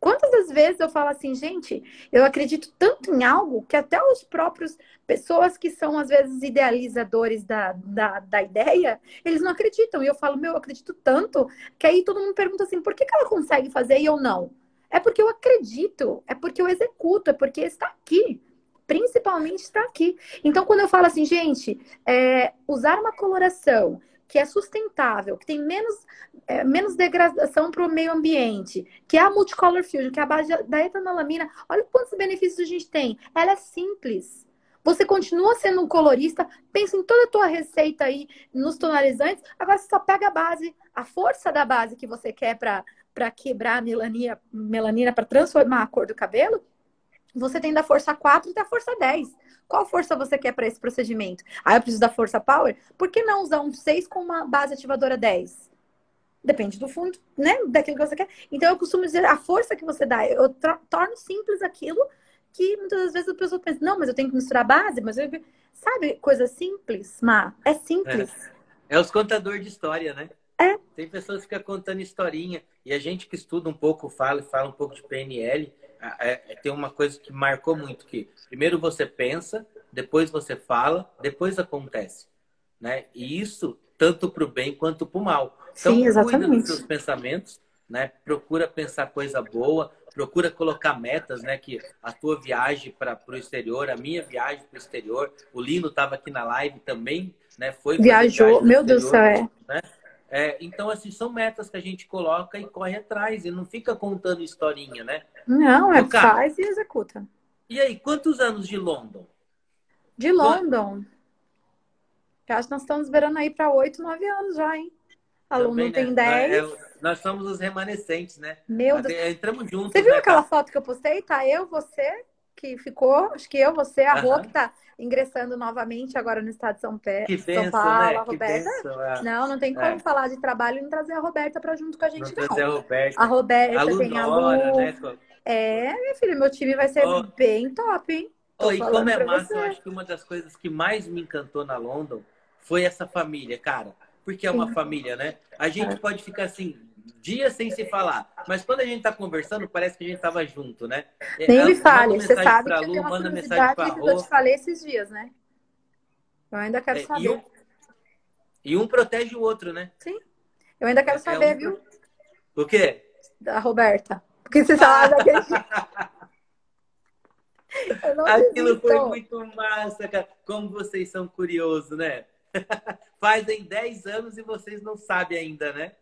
Quantas das vezes eu falo assim, gente, eu acredito tanto em algo que até os próprios pessoas que são, às vezes, idealizadores da, da, da ideia, eles não acreditam. E eu falo, meu, eu acredito tanto, que aí todo mundo pergunta assim, por que, que ela consegue fazer e eu não? É porque eu acredito, é porque eu executo, é porque está aqui. Principalmente está aqui. Então, quando eu falo assim, gente, é, usar uma coloração que é sustentável, que tem menos, é, menos degradação para o meio ambiente, que é a Multicolor Fusion, que é a base da etanolamina, olha quantos benefícios a gente tem. Ela é simples. Você continua sendo um colorista, pensa em toda a tua receita aí nos tonalizantes, agora você só pega a base, a força da base que você quer para quebrar a melanina, melanina para transformar a cor do cabelo, você tem da força 4 e da força 10. Qual força você quer para esse procedimento? Ah, eu preciso da força power? Por que não usar um 6 com uma base ativadora 10? Depende do fundo, né? Daquilo que você quer. Então, eu costumo dizer, a força que você dá, eu torno simples aquilo que muitas das vezes a pessoa pensa, não, mas eu tenho que misturar base, mas eu... Sabe, coisa simples, Má? É simples. É, é os contadores de história, né? É. Tem pessoas que ficam contando historinha. E a gente que estuda um pouco, fala, fala um pouco de PNL, é, é, tem uma coisa que marcou muito, que primeiro você pensa, depois você fala, depois acontece. Né? E isso, tanto para o bem quanto para o mal. Então, Sim, exatamente. cuida dos seus pensamentos, né? procura pensar coisa boa, procura colocar metas, né? Que a tua viagem para o exterior, a minha viagem para o exterior, o Lino estava aqui na live também, né? Foi Viajou, meu Deus do céu, é. Né? É, então, assim, são metas que a gente coloca e corre atrás e não fica contando historinha, né? Não, é faz e executa. E aí, quantos anos de London? De London? Eu acho que nós estamos esperando aí para 8, 9 anos já, hein? Aluno Também, tem né? 10. É, nós somos os remanescentes, né? Meu Deus. Entramos juntos. Você viu né, aquela cara? foto que eu postei? Tá eu, você, que ficou, acho que eu, você, a Rô, que tá ingressando novamente agora no estado de São, Pé, Que São benção, Paulo, né? a Que Roberta. benção. é. Não, não tem como É. falar de trabalho e não trazer a Roberta pra junto com a gente, Não não. trazer a Roberta. A Roberta A tem a Lu. né? É, minha filha, meu time vai ser Ó. bem top, hein? Oh, e como é massa, você. eu acho que uma das coisas que mais me encantou na London foi essa família, cara. Porque é uma Sim. família, né? A gente É. pode ficar assim, dias sem se falar, mas quando a gente tá conversando, parece que a gente tava junto, né? É, Nem me fale, você sabe que eu Lu, uma manda mensagem pra que eu te falei esses dias, né? Eu ainda quero É, saber. e, um, e um protege o outro, né? Eu ainda quero É saber, um- viu? O quê? Da Roberta. Porque você sabe daquele Eu Aquilo foi desisto. muito massa, cara. Como vocês são curiosos, né? Fazem 10 anos e vocês não sabem ainda, né?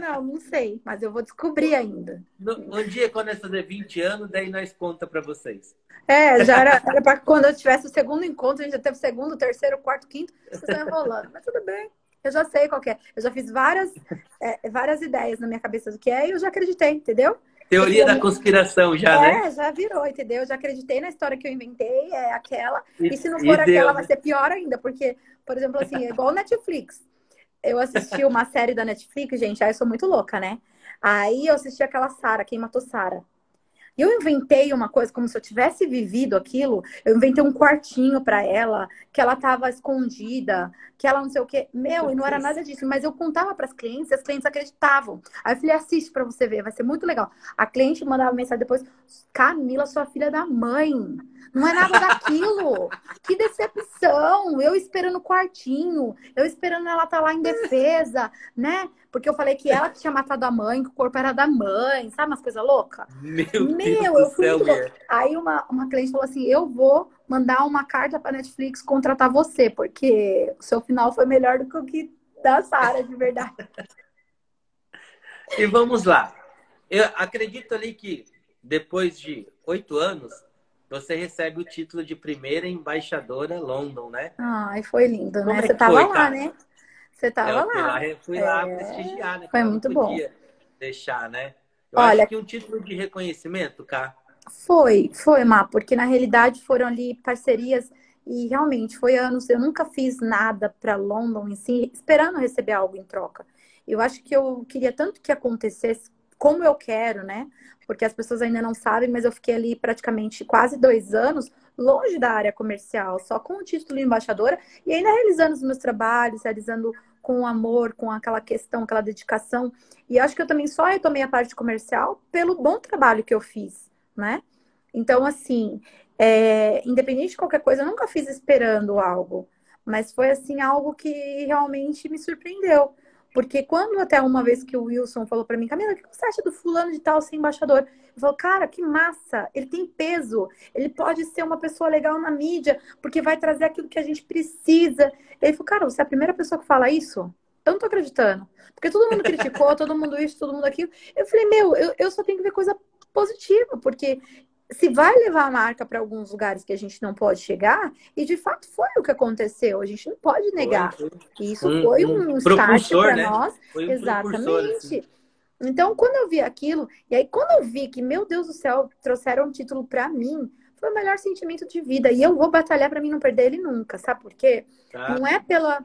Não, não sei, mas eu vou descobrir ainda. Um dia, quando nós fazer 20 anos, daí nós conta pra vocês. É, já era, era para quando eu tivesse o segundo encontro, a gente já teve o segundo, terceiro, quarto, quinto, vocês estão enrolando. Mas tudo bem. Eu já sei qual que é. Eu já fiz várias, é, várias ideias na minha cabeça do que é e eu já acreditei, entendeu? Teoria da conspiração já, né? É, já virou, entendeu? Eu já acreditei na história que eu inventei, é aquela. E se não E for aquela, né? vai ser pior ainda, porque, por exemplo, assim, é igual o Netflix. Eu assisti uma série da Netflix, gente, aí eu sou muito louca, né? Aí eu assisti aquela Sara, quem matou Sara. E eu inventei uma coisa como se eu tivesse vivido aquilo. Eu inventei um quartinho pra ela, que ela tava escondida, que ela não sei o quê. Meu, e não era nada disso. Mas eu contava pras clientes e as clientes acreditavam. Aí eu falei, assiste pra você ver, vai ser muito legal. A cliente mandava mensagem depois, Camila, sua filha da mãe. Não é nada daquilo. Que decepção. Eu esperando o quartinho, eu esperando ela estar lá em defesa, né? Porque eu falei que ela que tinha matado a mãe, que o corpo era da mãe, sabe umas coisas loucas? Meu, Meu, Deus eu do fui céu, muito mulher. Aí uma, uma cliente falou assim: eu vou mandar uma carta para Netflix contratar você, porque o seu final foi melhor do que o que da Sara, de verdade. E vamos lá. Eu acredito ali que depois de oito anos, você recebe o título de primeira embaixadora London, né? Ai, foi lindo, Como né? é Você que tava foi, lá, né? Você tava fui lá. fui lá É, prestigiar, né? foi muito bom. deixar, né? Eu Olha- acho que um título de reconhecimento, cá. Foi, foi, Má, porque na realidade foram ali parcerias e realmente foi anos. Eu nunca fiz nada para London em si, esperando receber algo em troca. Eu acho que eu queria tanto que acontecesse como eu quero, né? Porque as pessoas ainda não sabem, mas eu fiquei ali praticamente quase dois anos longe da área comercial, só com o título de embaixadora e ainda realizando os meus trabalhos, realizando com amor, com aquela questão, aquela dedicação. E acho que eu também só retomei a parte comercial pelo bom trabalho que eu fiz, né? Então, assim, é, independente de qualquer coisa, eu nunca fiz esperando algo, mas foi assim algo que realmente me surpreendeu. Porque quando até uma vez que o Wilson falou para mim, Camila, o que você acha do fulano de tal ser embaixador? Eu falo, cara, que massa! Ele tem peso, ele pode ser uma pessoa legal na mídia, porque vai trazer aquilo que a gente precisa. Ele falou, cara, você é a primeira pessoa que fala isso? Eu não tô acreditando. Porque todo mundo criticou, todo mundo isso, todo mundo aquilo. Eu falei, meu, eu, eu só tenho que ver coisa positiva, porque se vai levar a marca para alguns lugares que a gente não pode chegar, e de fato foi o que aconteceu, a gente não pode negar. Foi, foi. Isso foi um, um start para né? nós. Um Exatamente. Assim. Então, quando eu vi aquilo, e aí quando eu vi que, meu Deus do céu, trouxeram um título para mim, foi o melhor sentimento de vida. E eu vou batalhar para mim não perder ele nunca, sabe por quê? Tá. Não é pela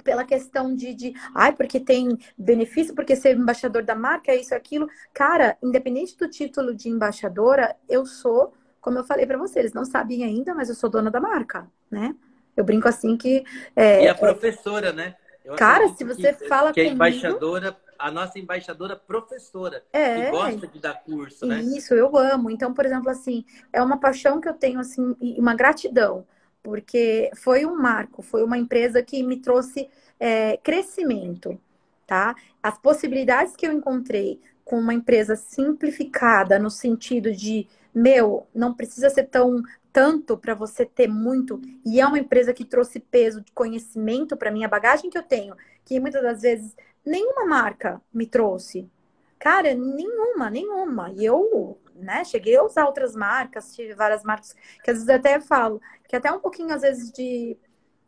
pela questão de, de, ai, porque tem benefício, porque ser embaixador da marca, é isso, aquilo. Cara, independente do título de embaixadora, eu sou, como eu falei para vocês, eles não sabem ainda, mas eu sou dona da marca, né? Eu brinco assim que. É, e a professora, é... né? Eu cara, se você que, fala que a embaixadora, a nossa embaixadora professora, é, que gosta de dar curso, né? Isso, eu amo. Então, por exemplo, assim, é uma paixão que eu tenho, assim, e uma gratidão porque foi um marco, foi uma empresa que me trouxe é, crescimento, tá? As possibilidades que eu encontrei com uma empresa simplificada no sentido de, meu, não precisa ser tão tanto para você ter muito, e é uma empresa que trouxe peso de conhecimento para mim, a bagagem que eu tenho, que muitas das vezes nenhuma marca me trouxe. Cara, nenhuma, nenhuma. E eu né? Cheguei a usar outras marcas, tive várias marcas que às vezes até falo, que até um pouquinho, às vezes, de.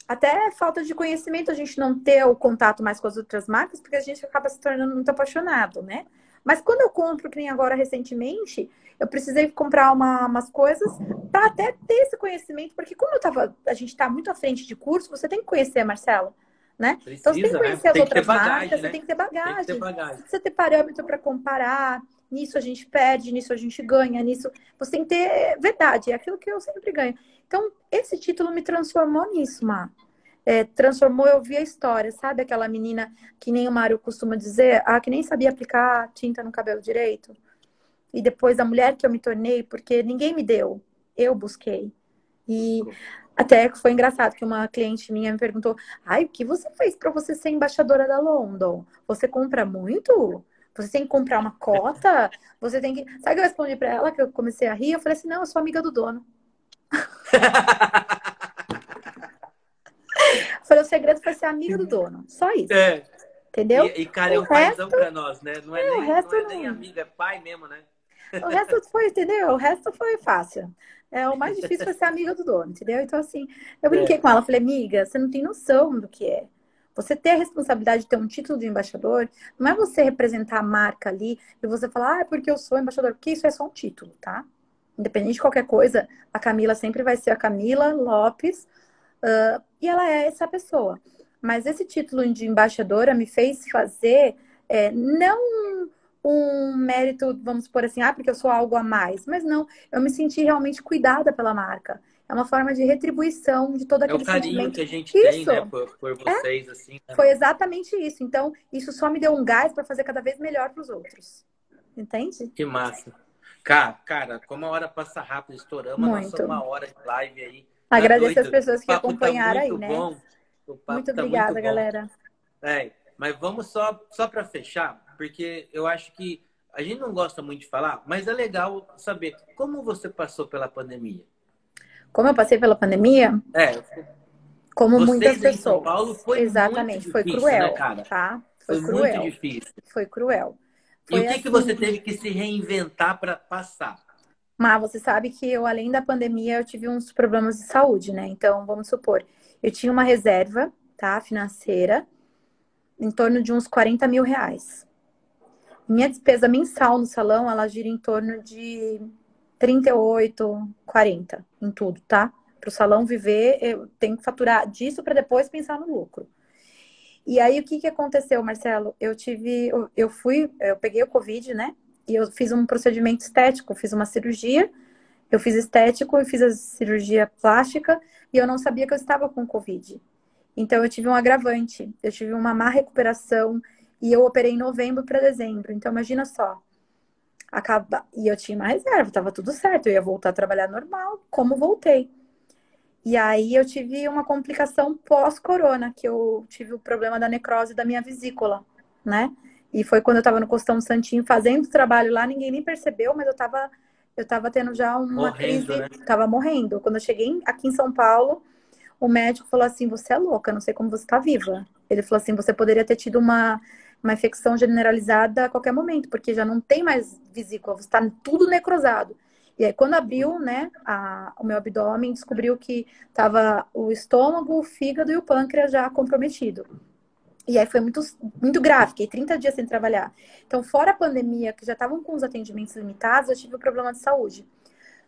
Até falta de conhecimento a gente não ter o contato mais com as outras marcas, porque a gente acaba se tornando muito apaixonado, né? Mas quando eu compro, que nem agora recentemente, eu precisei comprar uma, umas coisas para até ter esse conhecimento, porque como eu tava, a gente está muito à frente de curso, você tem que conhecer, Marcelo. Né? Precisa, então você tem que conhecer né? as tem outras bagagem, marcas, né? você tem que ter bagagem. Tem que ter bagagem. Você ter parâmetro para comparar, nisso a gente perde, nisso a gente ganha, nisso. Você tem que ter verdade, é aquilo que eu sempre ganho. Então, esse título me transformou nisso, Má. É, transformou, eu vi a história, sabe? Aquela menina que nem o Mário costuma dizer, ah, que nem sabia aplicar tinta no cabelo direito. E depois a mulher que eu me tornei, porque ninguém me deu, eu busquei. E até foi engraçado que uma cliente minha me perguntou: ai, o que você fez para você ser embaixadora da London? Você compra muito? Você tem que comprar uma cota, você tem que. Sabe o que eu respondi para ela que eu comecei a rir? Eu falei assim: não, eu sou amiga do dono. eu falei, o segredo foi ser amiga do dono. Só isso. É. Entendeu? E, e cara, é um resto... paizão pra nós, né? Não é, é nem, não é nem amiga, é pai mesmo, né? O resto foi, entendeu? O resto foi fácil. É, o mais difícil foi ser amiga do dono, entendeu? Então, assim, eu brinquei é. com ela, falei, amiga, você não tem noção do que é. Você ter a responsabilidade de ter um título de embaixador, não é você representar a marca ali e você falar, ah, é porque eu sou embaixador, porque isso é só um título, tá? Independente de qualquer coisa, a Camila sempre vai ser a Camila Lopes uh, e ela é essa pessoa. Mas esse título de embaixadora me fez fazer é, não um mérito, vamos por assim, ah, porque eu sou algo a mais, mas não, eu me senti realmente cuidada pela marca. É uma forma de retribuição de todo aquele. É o carinho sentimento. que a gente isso. tem, né, por, por vocês, é? assim. Né? Foi exatamente isso. Então, isso só me deu um gás para fazer cada vez melhor para os outros. Entende? Que massa. Cara, cara, como a hora passa rápido, estouramos muito. nossa uma hora de live aí. Tá Agradeço as pessoas que tá acompanharam tá aí, né? Bom. muito tá obrigada, muito galera. É, mas vamos só, só para fechar, porque eu acho que a gente não gosta muito de falar, mas é legal saber como você passou pela pandemia. Como eu passei pela pandemia? É. Como muitas pessoas. Em São Paulo foi Exatamente, difícil, foi cruel, né, cara? tá? Foi, foi cruel. muito difícil. Foi cruel. Foi e o que, assim... que você teve que se reinventar para passar? Mas você sabe que eu, além da pandemia, eu tive uns problemas de saúde, né? Então, vamos supor, eu tinha uma reserva, tá? Financeira, em torno de uns 40 mil reais. Minha despesa mensal no salão, ela gira em torno de 38, 40 em tudo, tá? Para o salão viver, eu tenho que faturar disso para depois pensar no lucro. E aí, o que, que aconteceu, Marcelo? Eu tive, eu fui, eu peguei o Covid, né? E eu fiz um procedimento estético, fiz uma cirurgia, eu fiz estético e fiz a cirurgia plástica e eu não sabia que eu estava com Covid. Então, eu tive um agravante, eu tive uma má recuperação e eu operei em novembro para dezembro. Então, imagina só. Acaba... E eu tinha uma reserva, estava tudo certo, eu ia voltar a trabalhar normal, como voltei. E aí eu tive uma complicação pós-corona, que eu tive o problema da necrose da minha vesícula, né? E foi quando eu estava no Costão Santinho fazendo trabalho lá, ninguém nem percebeu, mas eu estava eu tava tendo já uma morrendo, crise, né? tava morrendo. Quando eu cheguei aqui em São Paulo, o médico falou assim: "Você é louca, não sei como você está viva". Ele falou assim: "Você poderia ter tido uma uma infecção generalizada a qualquer momento, porque já não tem mais vesícula, está tudo necrosado". E aí, quando abriu, né, a, o meu abdômen, descobriu que estava o estômago, o fígado e o pâncreas já comprometido. E aí foi muito, muito grave, fiquei 30 dias sem trabalhar. Então, fora a pandemia, que já estavam com os atendimentos limitados, eu tive um problema de saúde.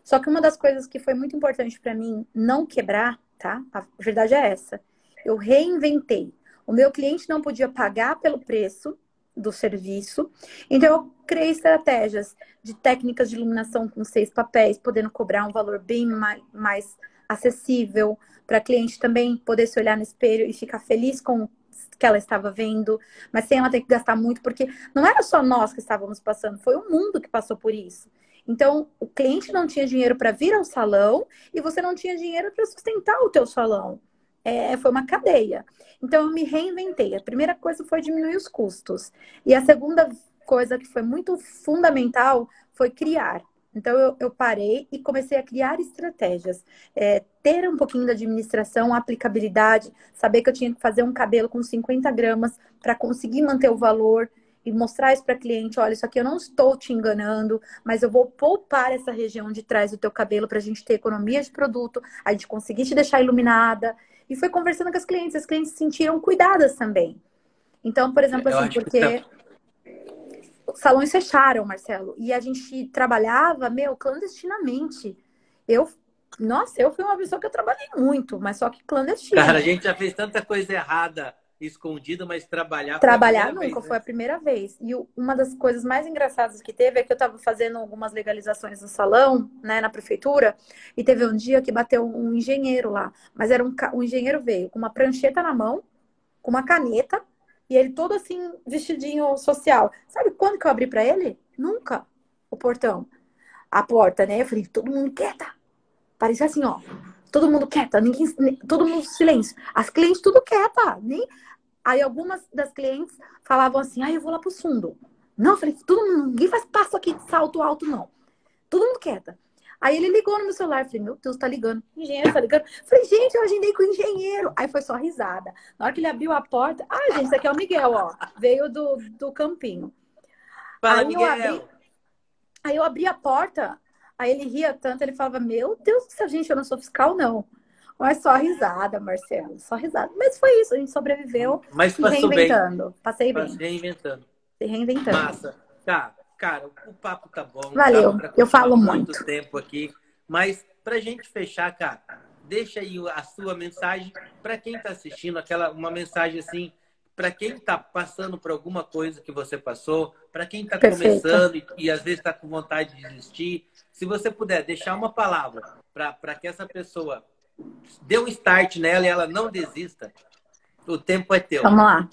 Só que uma das coisas que foi muito importante para mim não quebrar, tá? A verdade é essa. Eu reinventei. O meu cliente não podia pagar pelo preço do serviço. Então, eu criei estratégias de técnicas de iluminação com seis papéis, podendo cobrar um valor bem mais, acessível para cliente também poder se olhar no espelho e ficar feliz com o que ela estava vendo, mas sem ela ter que gastar muito, porque não era só nós que estávamos passando, foi o mundo que passou por isso. Então, o cliente não tinha dinheiro para vir ao salão e você não tinha dinheiro para sustentar o teu salão. É, foi uma cadeia. Então, eu me reinventei. A primeira coisa foi diminuir os custos. E a segunda coisa que foi muito fundamental foi criar. Então, eu, eu parei e comecei a criar estratégias. É, ter um pouquinho da administração, aplicabilidade, saber que eu tinha que fazer um cabelo com 50 gramas para conseguir manter o valor e mostrar isso para cliente, olha, isso aqui eu não estou te enganando, mas eu vou poupar essa região de trás do teu cabelo para a gente ter economia de produto, a gente conseguir te deixar iluminada. E foi conversando com as clientes, as clientes se sentiram cuidadas também. Então, por exemplo, assim, porque salões fecharam, Marcelo, e a gente trabalhava, meu, clandestinamente. Eu, nossa, eu fui uma pessoa que eu trabalhei muito, mas só que clandestina. Cara, a gente já fez tanta coisa errada escondida, mas trabalhar Trabalhar nunca vez, né? foi a primeira vez. E uma das coisas mais engraçadas que teve é que eu estava fazendo algumas legalizações no salão, né, na prefeitura, e teve um dia que bateu um engenheiro lá, mas era um, um engenheiro veio com uma prancheta na mão, com uma caneta e ele todo assim, vestidinho social. Sabe quando que eu abri para ele? Nunca. O portão. A porta, né? Eu falei, todo mundo quieta. Parecia assim, ó. Todo mundo quieta, ninguém, todo mundo silêncio. As clientes tudo quieta. Nem... Aí algumas das clientes falavam assim, ah, eu vou lá pro fundo. Não, eu falei, todo mundo, ninguém faz passo aqui de salto alto, não. Todo mundo quieta. Aí ele ligou no meu celular. Falei, meu Deus, tá ligando. Engenheiro tá ligando. Falei, gente, eu agendei com o engenheiro. Aí foi só risada. Na hora que ele abriu a porta. Ah, gente, isso aqui é o Miguel, ó. Veio do, do campinho. Fala, aí Miguel. Eu abri, aí eu abri a porta. Aí ele ria tanto, ele falava, meu Deus do céu, gente, eu não sou fiscal, não. Mas só risada, Marcelo. Só risada. Mas foi isso, a gente sobreviveu. Mas se reinventando. Bem. Passei bem. Se reinventando. Se reinventando. Massa. Tá. Cara, o papo tá bom. Valeu, eu falo muito. muito tempo aqui. Mas pra gente fechar, cara, deixa aí a sua mensagem para quem tá assistindo, aquela uma mensagem assim, para quem tá passando por alguma coisa que você passou, para quem tá Perfeito. começando e, e, às vezes tá com vontade de desistir, se você puder deixar uma palavra para que essa pessoa dê um start nela e ela não desista, o tempo é teu. Vamos lá.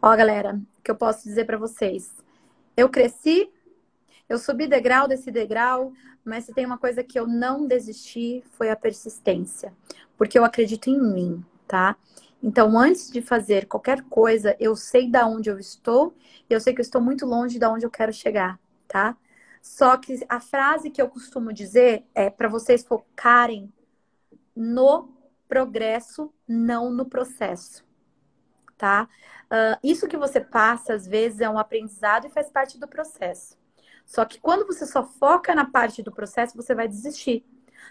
Ó, galera, o que eu posso dizer para vocês? Eu cresci eu subi degrau desse degrau, mas se tem uma coisa que eu não desisti foi a persistência, porque eu acredito em mim, tá? Então, antes de fazer qualquer coisa, eu sei da onde eu estou e eu sei que eu estou muito longe da onde eu quero chegar, tá? Só que a frase que eu costumo dizer é para vocês focarem no progresso, não no processo, tá? Uh, isso que você passa, às vezes, é um aprendizado e faz parte do processo. Só que quando você só foca na parte do processo, você vai desistir.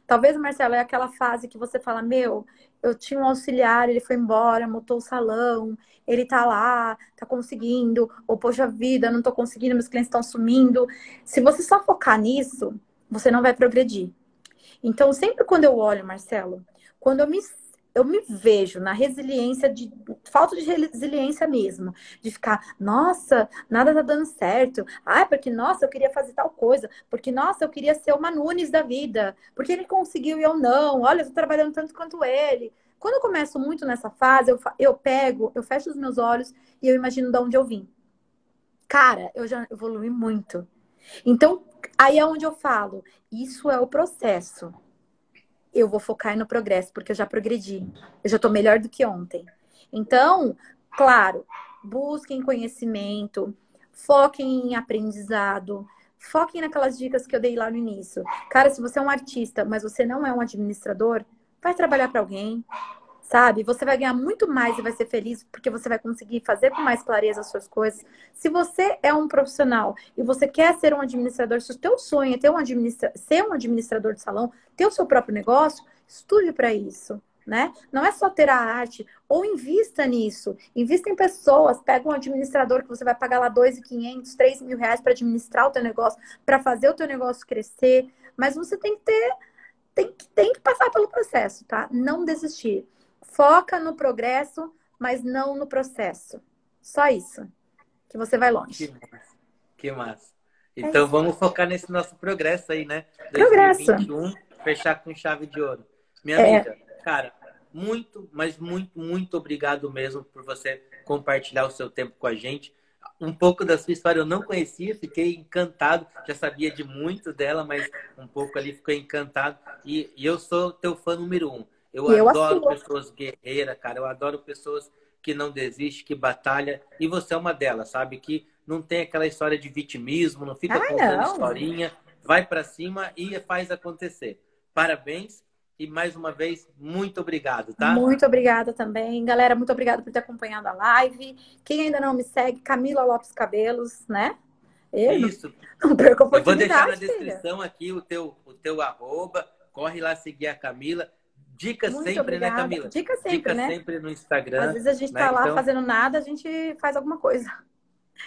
Talvez, Marcelo, é aquela fase que você fala: Meu, eu tinha um auxiliar, ele foi embora, montou o salão, ele tá lá, tá conseguindo, ou poxa vida, não tô conseguindo, meus clientes estão sumindo. Se você só focar nisso, você não vai progredir. Então, sempre quando eu olho, Marcelo, quando eu me eu me vejo na resiliência de falta de resiliência mesmo, de ficar, nossa, nada tá dando certo. Ah, porque nossa, eu queria fazer tal coisa, porque nossa, eu queria ser uma Nunes da vida, porque ele conseguiu e eu não. Olha, eu tô trabalhando tanto quanto ele. Quando eu começo muito nessa fase, eu, eu pego, eu fecho os meus olhos e eu imagino de onde eu vim. Cara, eu já evolui muito. Então, aí é onde eu falo, isso é o processo eu vou focar no progresso, porque eu já progredi. Eu já estou melhor do que ontem. Então, claro, busquem conhecimento, foquem em aprendizado, foquem naquelas dicas que eu dei lá no início. Cara, se você é um artista, mas você não é um administrador, vai trabalhar para alguém, sabe? Você vai ganhar muito mais e vai ser feliz porque você vai conseguir fazer com mais clareza as suas coisas. Se você é um profissional e você quer ser um administrador, se o teu sonho é ter um administra ser um administrador de salão, ter o seu próprio negócio, estude para isso. Né? Não é só ter a arte, ou invista nisso. Invista em pessoas, pega um administrador que você vai pagar lá 2.500, 3 mil reais para administrar o teu negócio, para fazer o teu negócio crescer. Mas você tem que ter, tem, tem que passar pelo processo, tá? Não desistir. Foca no progresso, mas não no processo. Só isso. Que você vai longe. Que massa. Que massa. É então é vamos focar nesse nosso progresso aí, né? Progresso. 2021, fechar com chave de ouro. Minha é. amiga, cara, muito, mas muito, muito obrigado mesmo por você compartilhar o seu tempo com a gente. Um pouco da sua história eu não conhecia, fiquei encantado. Já sabia de muito dela, mas um pouco ali fiquei encantado. E, e eu sou teu fã número um. Eu, eu adoro pessoas guerreiras, cara. Eu adoro pessoas que não desistem, que batalham. E você é uma delas, sabe? Que não tem aquela história de vitimismo, não fica ah, contando não. historinha. Vai para cima e faz acontecer. Parabéns. E mais uma vez, muito obrigado, tá? Muito obrigada também. Galera, muito obrigada por ter acompanhado a live. Quem ainda não me segue, Camila Lopes Cabelos, né? Eu Isso. Não, não perca a oportunidade. Eu vou deixar na descrição filha. aqui o teu, o teu arroba. Corre lá seguir a Camila. Dica Muito sempre, né, obrigada. né, Camila? Dica sempre, Dica né? sempre no Instagram. Às vezes a gente né? tá lá então... fazendo nada, a gente faz alguma coisa.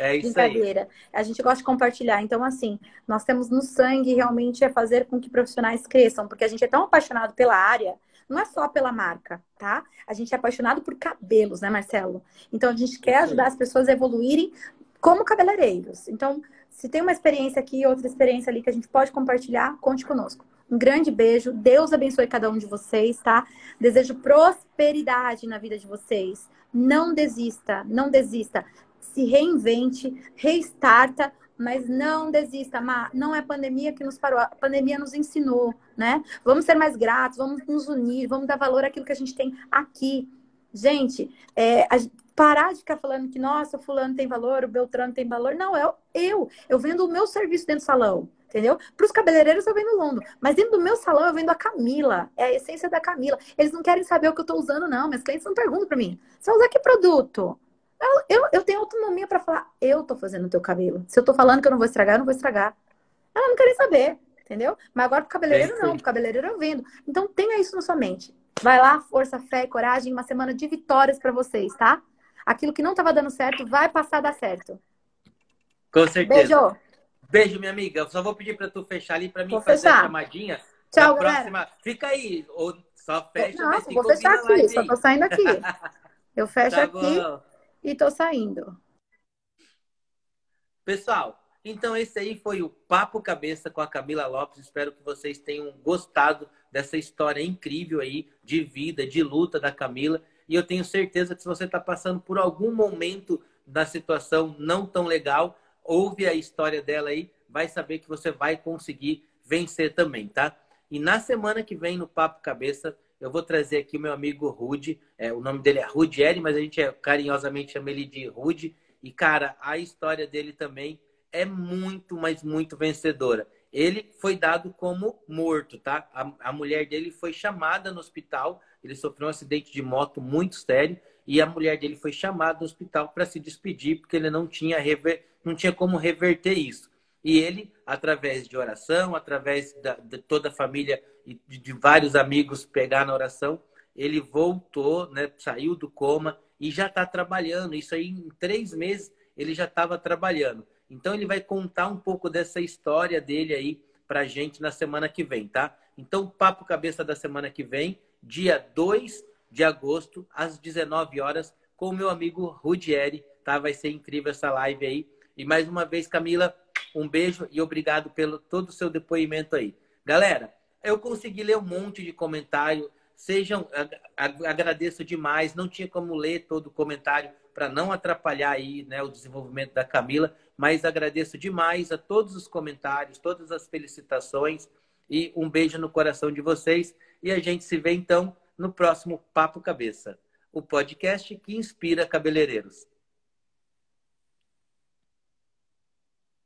É isso Brincadeira. Aí. A gente gosta de compartilhar. Então, assim, nós temos no sangue realmente é fazer com que profissionais cresçam, porque a gente é tão apaixonado pela área, não é só pela marca, tá? A gente é apaixonado por cabelos, né, Marcelo? Então, a gente quer ajudar as pessoas a evoluírem como cabeleireiros. Então, se tem uma experiência aqui, outra experiência ali que a gente pode compartilhar, conte conosco. Um grande beijo. Deus abençoe cada um de vocês, tá? Desejo prosperidade na vida de vocês. Não desista, não desista. Se reinvente, restarta, mas não desista, Má. Não é a pandemia que nos parou, a pandemia nos ensinou, né? Vamos ser mais gratos, vamos nos unir, vamos dar valor àquilo que a gente tem aqui. Gente, é, a, parar de ficar falando que, nossa, fulano tem valor, o Beltrano tem valor. Não, é eu. Eu vendo o meu serviço dentro do salão entendeu? Para os cabeleireiros eu vendo Londo, mas dentro do meu salão eu vendo a Camila, é a essência da Camila. Eles não querem saber o que eu estou usando, não. Meus clientes não perguntam para mim, você usar que produto? Eu, eu, eu tenho autonomia para falar, eu estou fazendo o teu cabelo. Se eu estou falando que eu não vou estragar, eu não vou estragar. Ela não querem saber, entendeu? Mas agora pro cabeleireiro é não, pro cabeleireiro eu vendo. Então tenha isso na sua mente. Vai lá, força, fé e coragem, uma semana de vitórias para vocês, tá? Aquilo que não estava dando certo vai passar a dar certo. Com certeza. Beijo. Beijo, minha amiga. Eu só vou pedir para tu fechar ali para mim vou fazer fechar. a chamadinha. Tchau, galera. próxima. Fica aí. Ou só fecha, Não, vou fechar aqui. Só tô saindo aqui. Eu fecho tá aqui e tô saindo. Pessoal, então esse aí foi o Papo Cabeça com a Camila Lopes. Espero que vocês tenham gostado dessa história incrível aí de vida, de luta da Camila. E eu tenho certeza que se você está passando por algum momento da situação não tão legal, ouve a história dela aí, vai saber que você vai conseguir vencer também, tá? E na semana que vem, no Papo Cabeça, eu vou trazer aqui o meu amigo Rude. É, o nome dele é Rudieri, mas a gente é, carinhosamente chama ele de Rude. E, cara, a história dele também é muito, mas muito vencedora. Ele foi dado como morto, tá? A, a mulher dele foi chamada no hospital. Ele sofreu um acidente de moto muito sério e a mulher dele foi chamada no hospital para se despedir porque ele não tinha rever não tinha como reverter isso. E ele, através de oração, através da, de toda a família e de, de vários amigos pegar na oração, ele voltou, né, saiu do coma e já está trabalhando. Isso aí, em três meses, ele já estava trabalhando. Então, ele vai contar um pouco dessa história dele aí para gente na semana que vem, tá? Então, Papo Cabeça da semana que vem, dia 2 de agosto, às 19 horas, com o meu amigo Rudieri, tá? Vai ser incrível essa live aí. E mais uma vez, Camila, um beijo e obrigado pelo todo o seu depoimento aí. Galera, eu consegui ler um monte de comentário. Sejam, agradeço demais. Não tinha como ler todo o comentário para não atrapalhar aí, né, o desenvolvimento da Camila, mas agradeço demais a todos os comentários, todas as felicitações e um beijo no coração de vocês. E a gente se vê então no próximo Papo Cabeça, o podcast que inspira cabeleireiros.